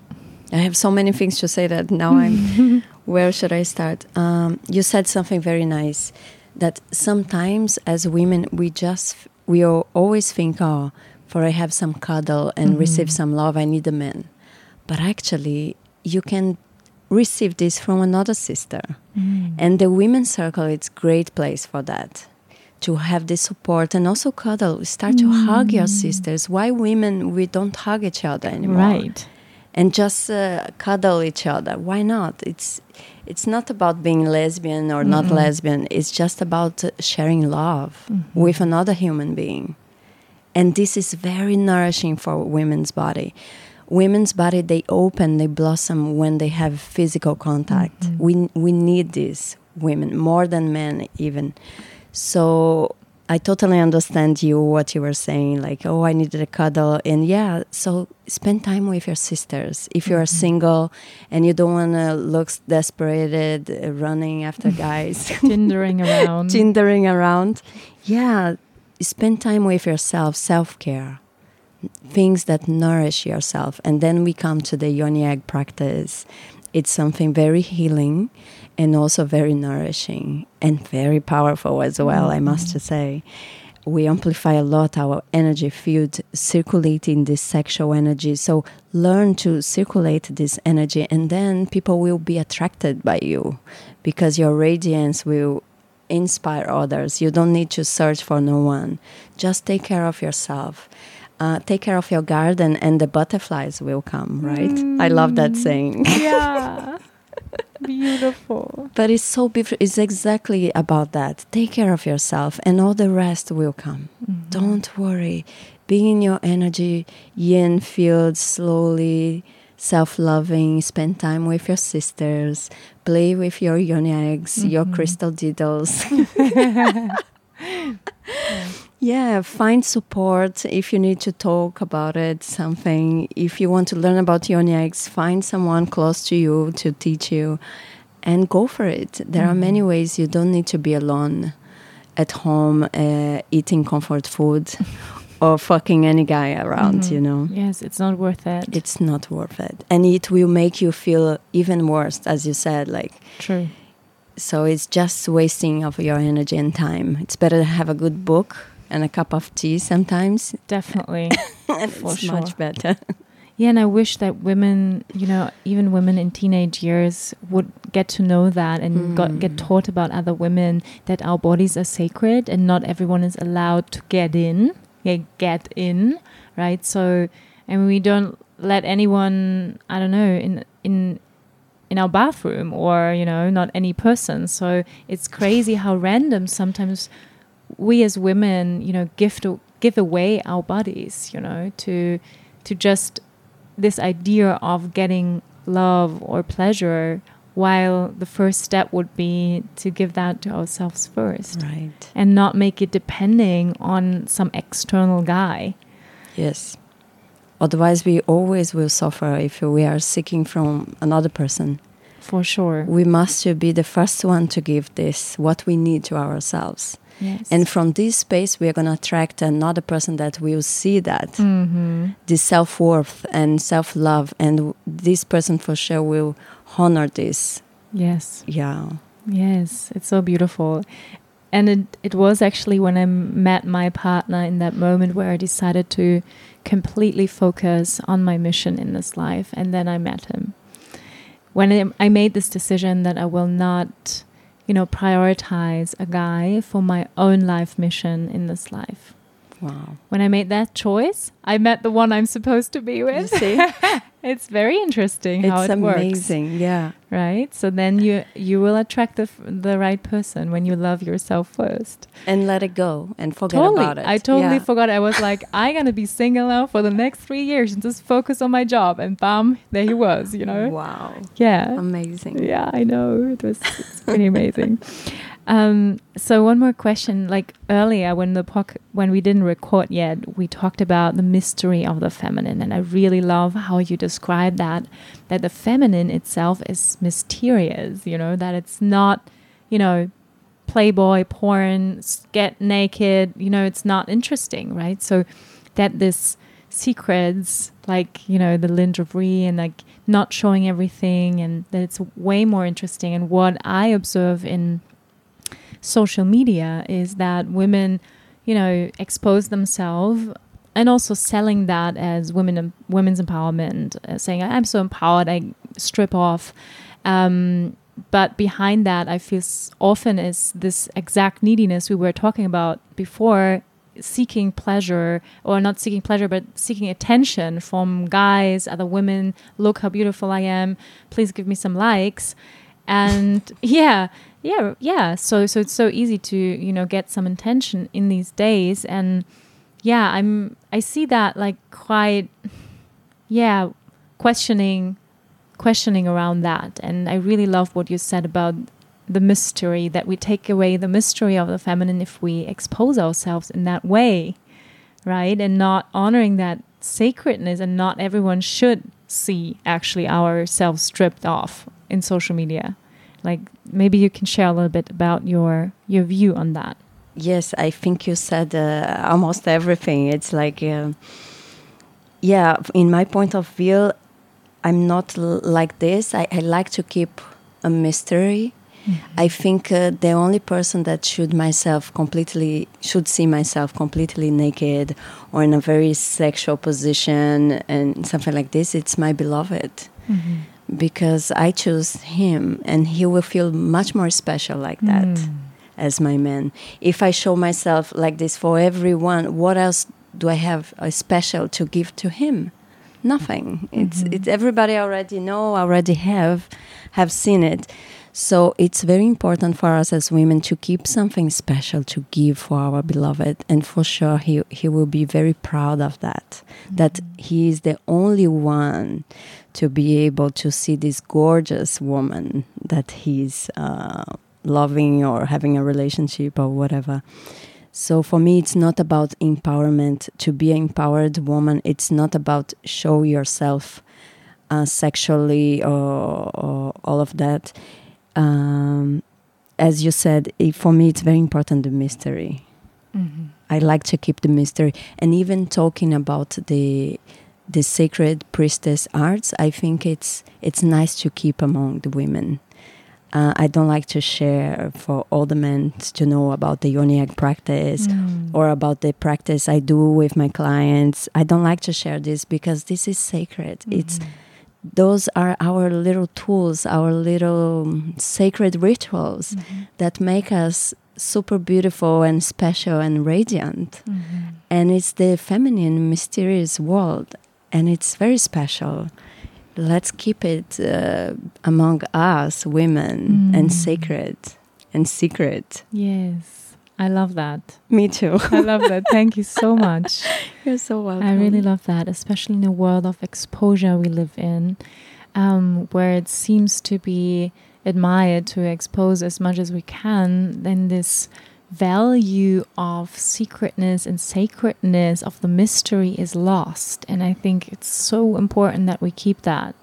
S2: I have so many things to say that now I'm. *laughs* where should I start? Um, you said something very nice. That sometimes as women we just we always think, oh, for I have some cuddle and receive
S1: Mhm.
S2: some love, I need a man. But actually, you can receive this from another sister.
S1: Mm.
S2: And the women's circle it's great place for that. To have this support and also cuddle. Start to hug your
S1: Mm.
S2: sisters. Why women we don't hug each other anymore?
S1: right
S2: And just uh, cuddle each other. Why not? It's it's not about being lesbian or not lesbian. It's just about sharing love
S1: Mhm.
S2: with another human being. And this is very nourishing for women's body. Women's body they open, they blossom when they have physical contact.
S1: Mhm.
S2: We we need this women more than men even. So I totally understand you what you were saying like oh I needed a cuddle and yeah so spend time with your sisters if you are
S1: Mhm.
S2: single and you don't want to look desperate uh, running after *laughs* guys
S1: tindering around *laughs*
S2: tindering around. Yeah, spend time with yourself, self care, things that nourish yourself. And then we come to the yoni egg practice. It's something very healing and also very nourishing and very powerful as well, I must
S1: Mhm.
S2: say. We amplify a lot our energy field, circulating this sexual energy. So learn to circulate this energy, and then people will be attracted by you because your radiance will inspire others. You don't need to search for no one. Just take care of yourself. Uh, take care of your garden, and the butterflies will come. Right? I love that
S1: Mm.
S2: saying. *laughs*
S1: yeah *laughs* beautiful
S2: But it's so beautiful. It's exactly about that. Take care of yourself, and all the rest will come.
S1: Mhm.
S2: Don't worry. Be in your energy, yin field slowly, self loving, spend time with your sisters, play with your yoni eggs, your
S1: Mhm.
S2: crystal dildos. Yeah, find support if you need to talk about it, something. If you want to learn about yoni eggs, find someone close to you to teach you and go for it. There are many ways you don't need to be alone at home uh, eating comfort food or fucking any guy around, mm-hmm. you know.
S1: Yes, it's not worth it.
S2: It's not worth it. And it will make you feel even worse, as you said, like
S1: True.
S2: so it's just wasting of your energy and time. It's better to have a good book and a cup of tea sometimes.
S1: Definitely. *laughs*
S2: and
S1: For
S2: it's
S1: sure.
S2: much better.
S1: Yeah, and I wish that women, you know, even women in teenage years would get to know that and got, mm. get taught about other women that our bodies are sacred and not everyone is allowed to get in, get in, right? So, and we don't let anyone, I don't know, in in in our bathroom or you know, not any person. So it's crazy how random sometimes we as women, you know, gift give away our bodies, you know, to to just this idea of getting love or pleasure while the first step would be to give that to ourselves first
S2: right.
S1: and not make it depending on some external guy.
S2: Yes. Otherwise, we always will suffer if we are seeking from another person.
S1: For sure.
S2: We must be the first one to give this, what we need to ourselves.
S1: Yes.
S2: And from this space, we are going to attract another person that will see that,
S1: hmm
S2: this self worth and self love. And this person for sure will honor this.
S1: Yes.
S2: Yeah.
S1: Yes, it's so beautiful. And it, it was actually when I met my partner in that moment where I decided to completely focus on my mission in this life. And then I met him. When I, I made this decision that I will not, you know, prioritize a guy for my own life mission in this life.
S2: Wow.
S1: When I made that choice, I met the one I'm supposed to be with.
S2: You see? *laughs*
S1: it's very interesting how
S2: it's
S1: it works It's
S2: amazing. Yeah.
S1: right so then you you will attract the f- the right person when you love yourself first
S2: And let it go and forget
S1: totally
S2: about it.
S1: i totally
S2: Yeah.
S1: forgot i was like *laughs* i'm gonna be single now for the next three years and just focus on my job and bam there he was you know
S2: Wow.
S1: yeah
S2: Amazing.
S1: yeah i know it was it's pretty amazing *laughs* um, so one more question like earlier when the poc- when we didn't record yet we talked about the mystery of the feminine and i really love how you describe that that the feminine itself is mysterious you know that it's not you know playboy porn get naked you know it's not interesting right? So that this secrets like you know the lingerie and like not showing everything and that it's way more interesting and what i observe in social media is that women you know expose themselves and also selling that as women women's empowerment uh, saying i'm so empowered i strip off. Um, but behind that i feel often is this exact neediness we were talking about before seeking pleasure or not seeking pleasure but seeking attention from guys other women look how beautiful i am please give me some likes. And *laughs* yeah yeah yeah. So so it's so easy to you know get some attention in these days. And yeah i'm i see that like quite yeah questioning questioning around that. And i really love what you said about the mystery that we take away the mystery of the feminine if we expose ourselves in that way right? And not honoring that sacredness and not everyone should see actually ourselves stripped off in social media like maybe you can share a little bit about your your view on that
S2: Yes, I think you said uh, almost everything. It's like, uh, yeah, in my point of view, I'm not l- like this. I, I like to keep a mystery. I think uh, the only person that should myself completely should see myself completely naked or in a very sexual position and something like this. It's my beloved because I choose him, and he will feel much more special like that as my man. If I show myself like this for everyone, what else do I have uh, special to give to him? Nothing. It's it's everybody already know, already have have seen it. So it's very important for us as women to keep something special to give for our beloved, and for sure he he will be very proud of that. That he is the only one to be able to see this gorgeous woman that he's uh, loving or having a relationship or whatever. So for me, it's not about empowerment. To be an empowered woman, it's not about show yourself uh, sexually or, or, all of that. Um, as you said, it, for me, it's very important the mystery. Mm-hmm. I like to keep the mystery, and even talking about the the sacred priestess arts, I think it's it's nice to keep among the women uh, I don't like to share for all the men to know about the yoni egg practice mm. or about the practice I do with my clients. I don't like to share this because this is sacred. Mm. It's those are our little tools, our little um, sacred rituals mm-hmm. that make us super beautiful and special and radiant. Mm-hmm. And it's the feminine, mysterious world, and it's very special let's keep it uh, among us women mm. and sacred and secret.
S1: Yes. I love that.
S2: Me too.
S1: I love that. Thank you so much. *laughs*
S2: You're so welcome.
S1: I really love that, especially in the world of exposure we live in, um, where it seems to be admired to expose as much as we can. Then this value of secretness and sacredness of the mystery is lost. And I think it's so important that we keep that.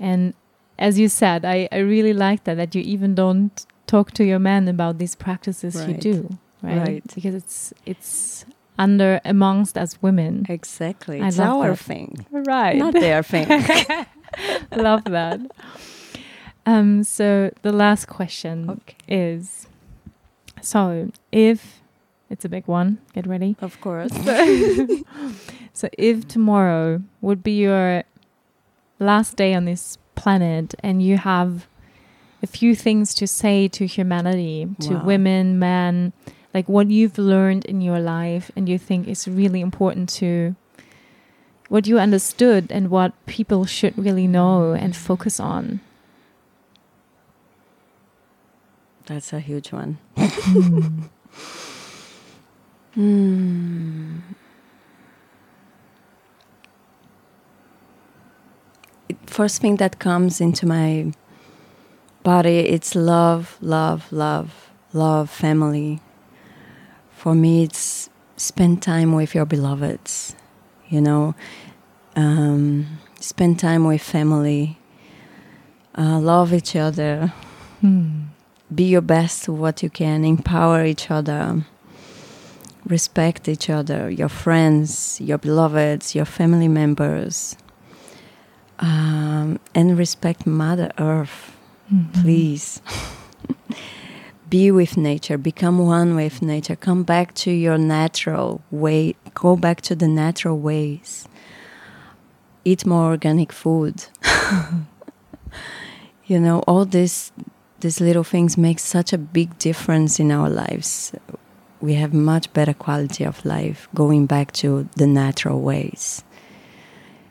S1: And as you said, I, I really like that, that you even don't talk to your man about these practices right. you do. Right? right? Because it's it's under amongst us women.
S2: Exactly. It's our that. thing.
S1: Right.
S2: Not their thing. *laughs*
S1: love that. Um, so the last question okay. is so, if it's a big one, get ready.
S2: Of course. *laughs*
S1: so, if tomorrow would be your last day on this planet and you have a few things to say to humanity, to wow. women, men, like what you've learned in your life and you think is really important to what you understood and what people should really know and focus on.
S2: That's a huge one. *laughs* mm. Mm. First thing that comes into my body it's love, love, love, love, family. For me, it's spend time with your beloveds. You know, um, spend time with family. Uh, love each other. Mm be your best what you can, empower each other, respect each other, your friends, your beloveds, your family members, um, and respect Mother Earth, mm-hmm. please. *laughs* be with nature, become one with nature, come back to your natural way, go back to the natural ways, eat more organic food. *laughs* you know, all this these little things make such a big difference in our lives. We have much better quality of life going back to the natural ways.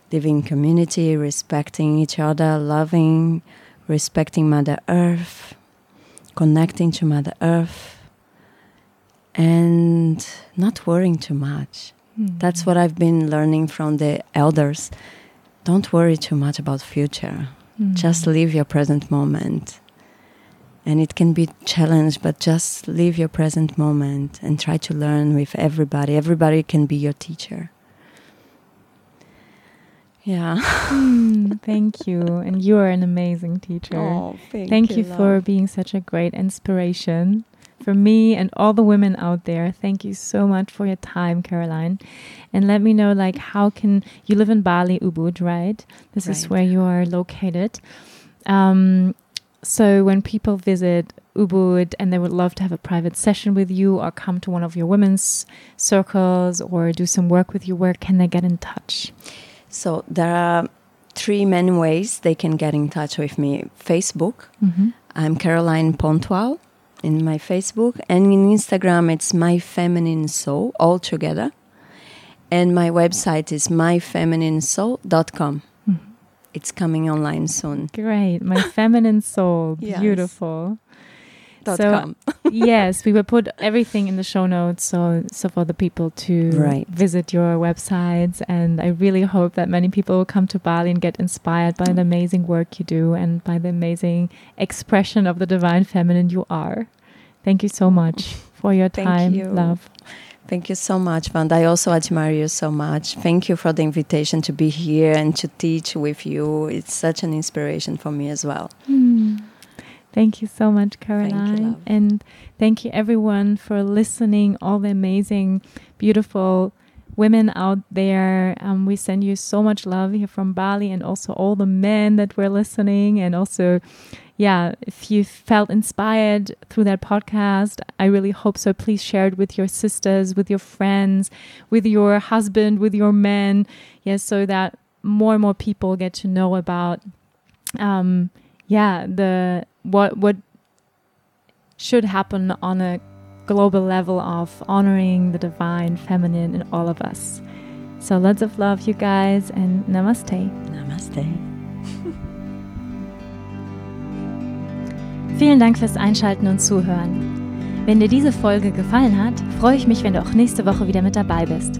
S2: Living community, respecting each other, loving, respecting Mother Earth, connecting to Mother Earth, and not worrying too much. Mm-hmm. That's what I've been learning from the elders. Don't worry too much about future. Mm-hmm. Just live your present moment and it can be challenge but just live your present moment and try to learn with everybody everybody can be your teacher yeah.
S1: Mm, *laughs* thank you. And you are an amazing teacher.
S2: Oh, thank,
S1: thank you,
S2: you
S1: for being such a great inspiration for me and all the women out there. Thank you so much for your time caroline. And let me know like how can you live in bali ubud right? This right. is where you are located. Um, so when people visit Ubud and they would love to have a private session with you or come to one of your women's circles or do some work with you, where can they get in touch?
S2: So there are three main ways they can get in touch with me. Facebook, mm-hmm. I'm Caroline Pontual in my Facebook, and in Instagram it's My Feminine Soul all together. And my website is myfemininesoul.com. It's coming online soon.
S1: Great. My feminine soul. *laughs* Beautiful.
S2: Yes. So, *laughs*
S1: yes, we will put everything in the show notes so so for the people to
S2: right.
S1: visit your websites and I really hope that many people will come to Bali and get inspired by the amazing work you do and by the amazing expression of the divine feminine you are. Thank you so much for your time,
S2: you.
S1: love.
S2: Thank you so much, Wanda. I also admire you so much. Thank you for the invitation to be here and to teach with you. It's such an inspiration for me as well.
S1: Hmm. Thank you so much, Caroline.
S2: You,
S1: and thank you, everyone, for listening, all the amazing, beautiful women out there. Um, we send you so much love here from Bali and also all the men that were listening. And also, yeah, if you felt inspired through that podcast, I really hope so. Please share it with your sisters, with your friends, with your husband, with your men. Yes, so that more and more people get to know about, um, yeah, the what what should happen on a global level of honoring the divine feminine in all of us. So lots of love, you guys, and namaste.
S2: Namaste. *laughs*
S1: Vielen Dank fürs Einschalten und Zuhören. Wenn dir diese Folge gefallen hat, freue ich mich, wenn du auch nächste Woche wieder mit dabei bist.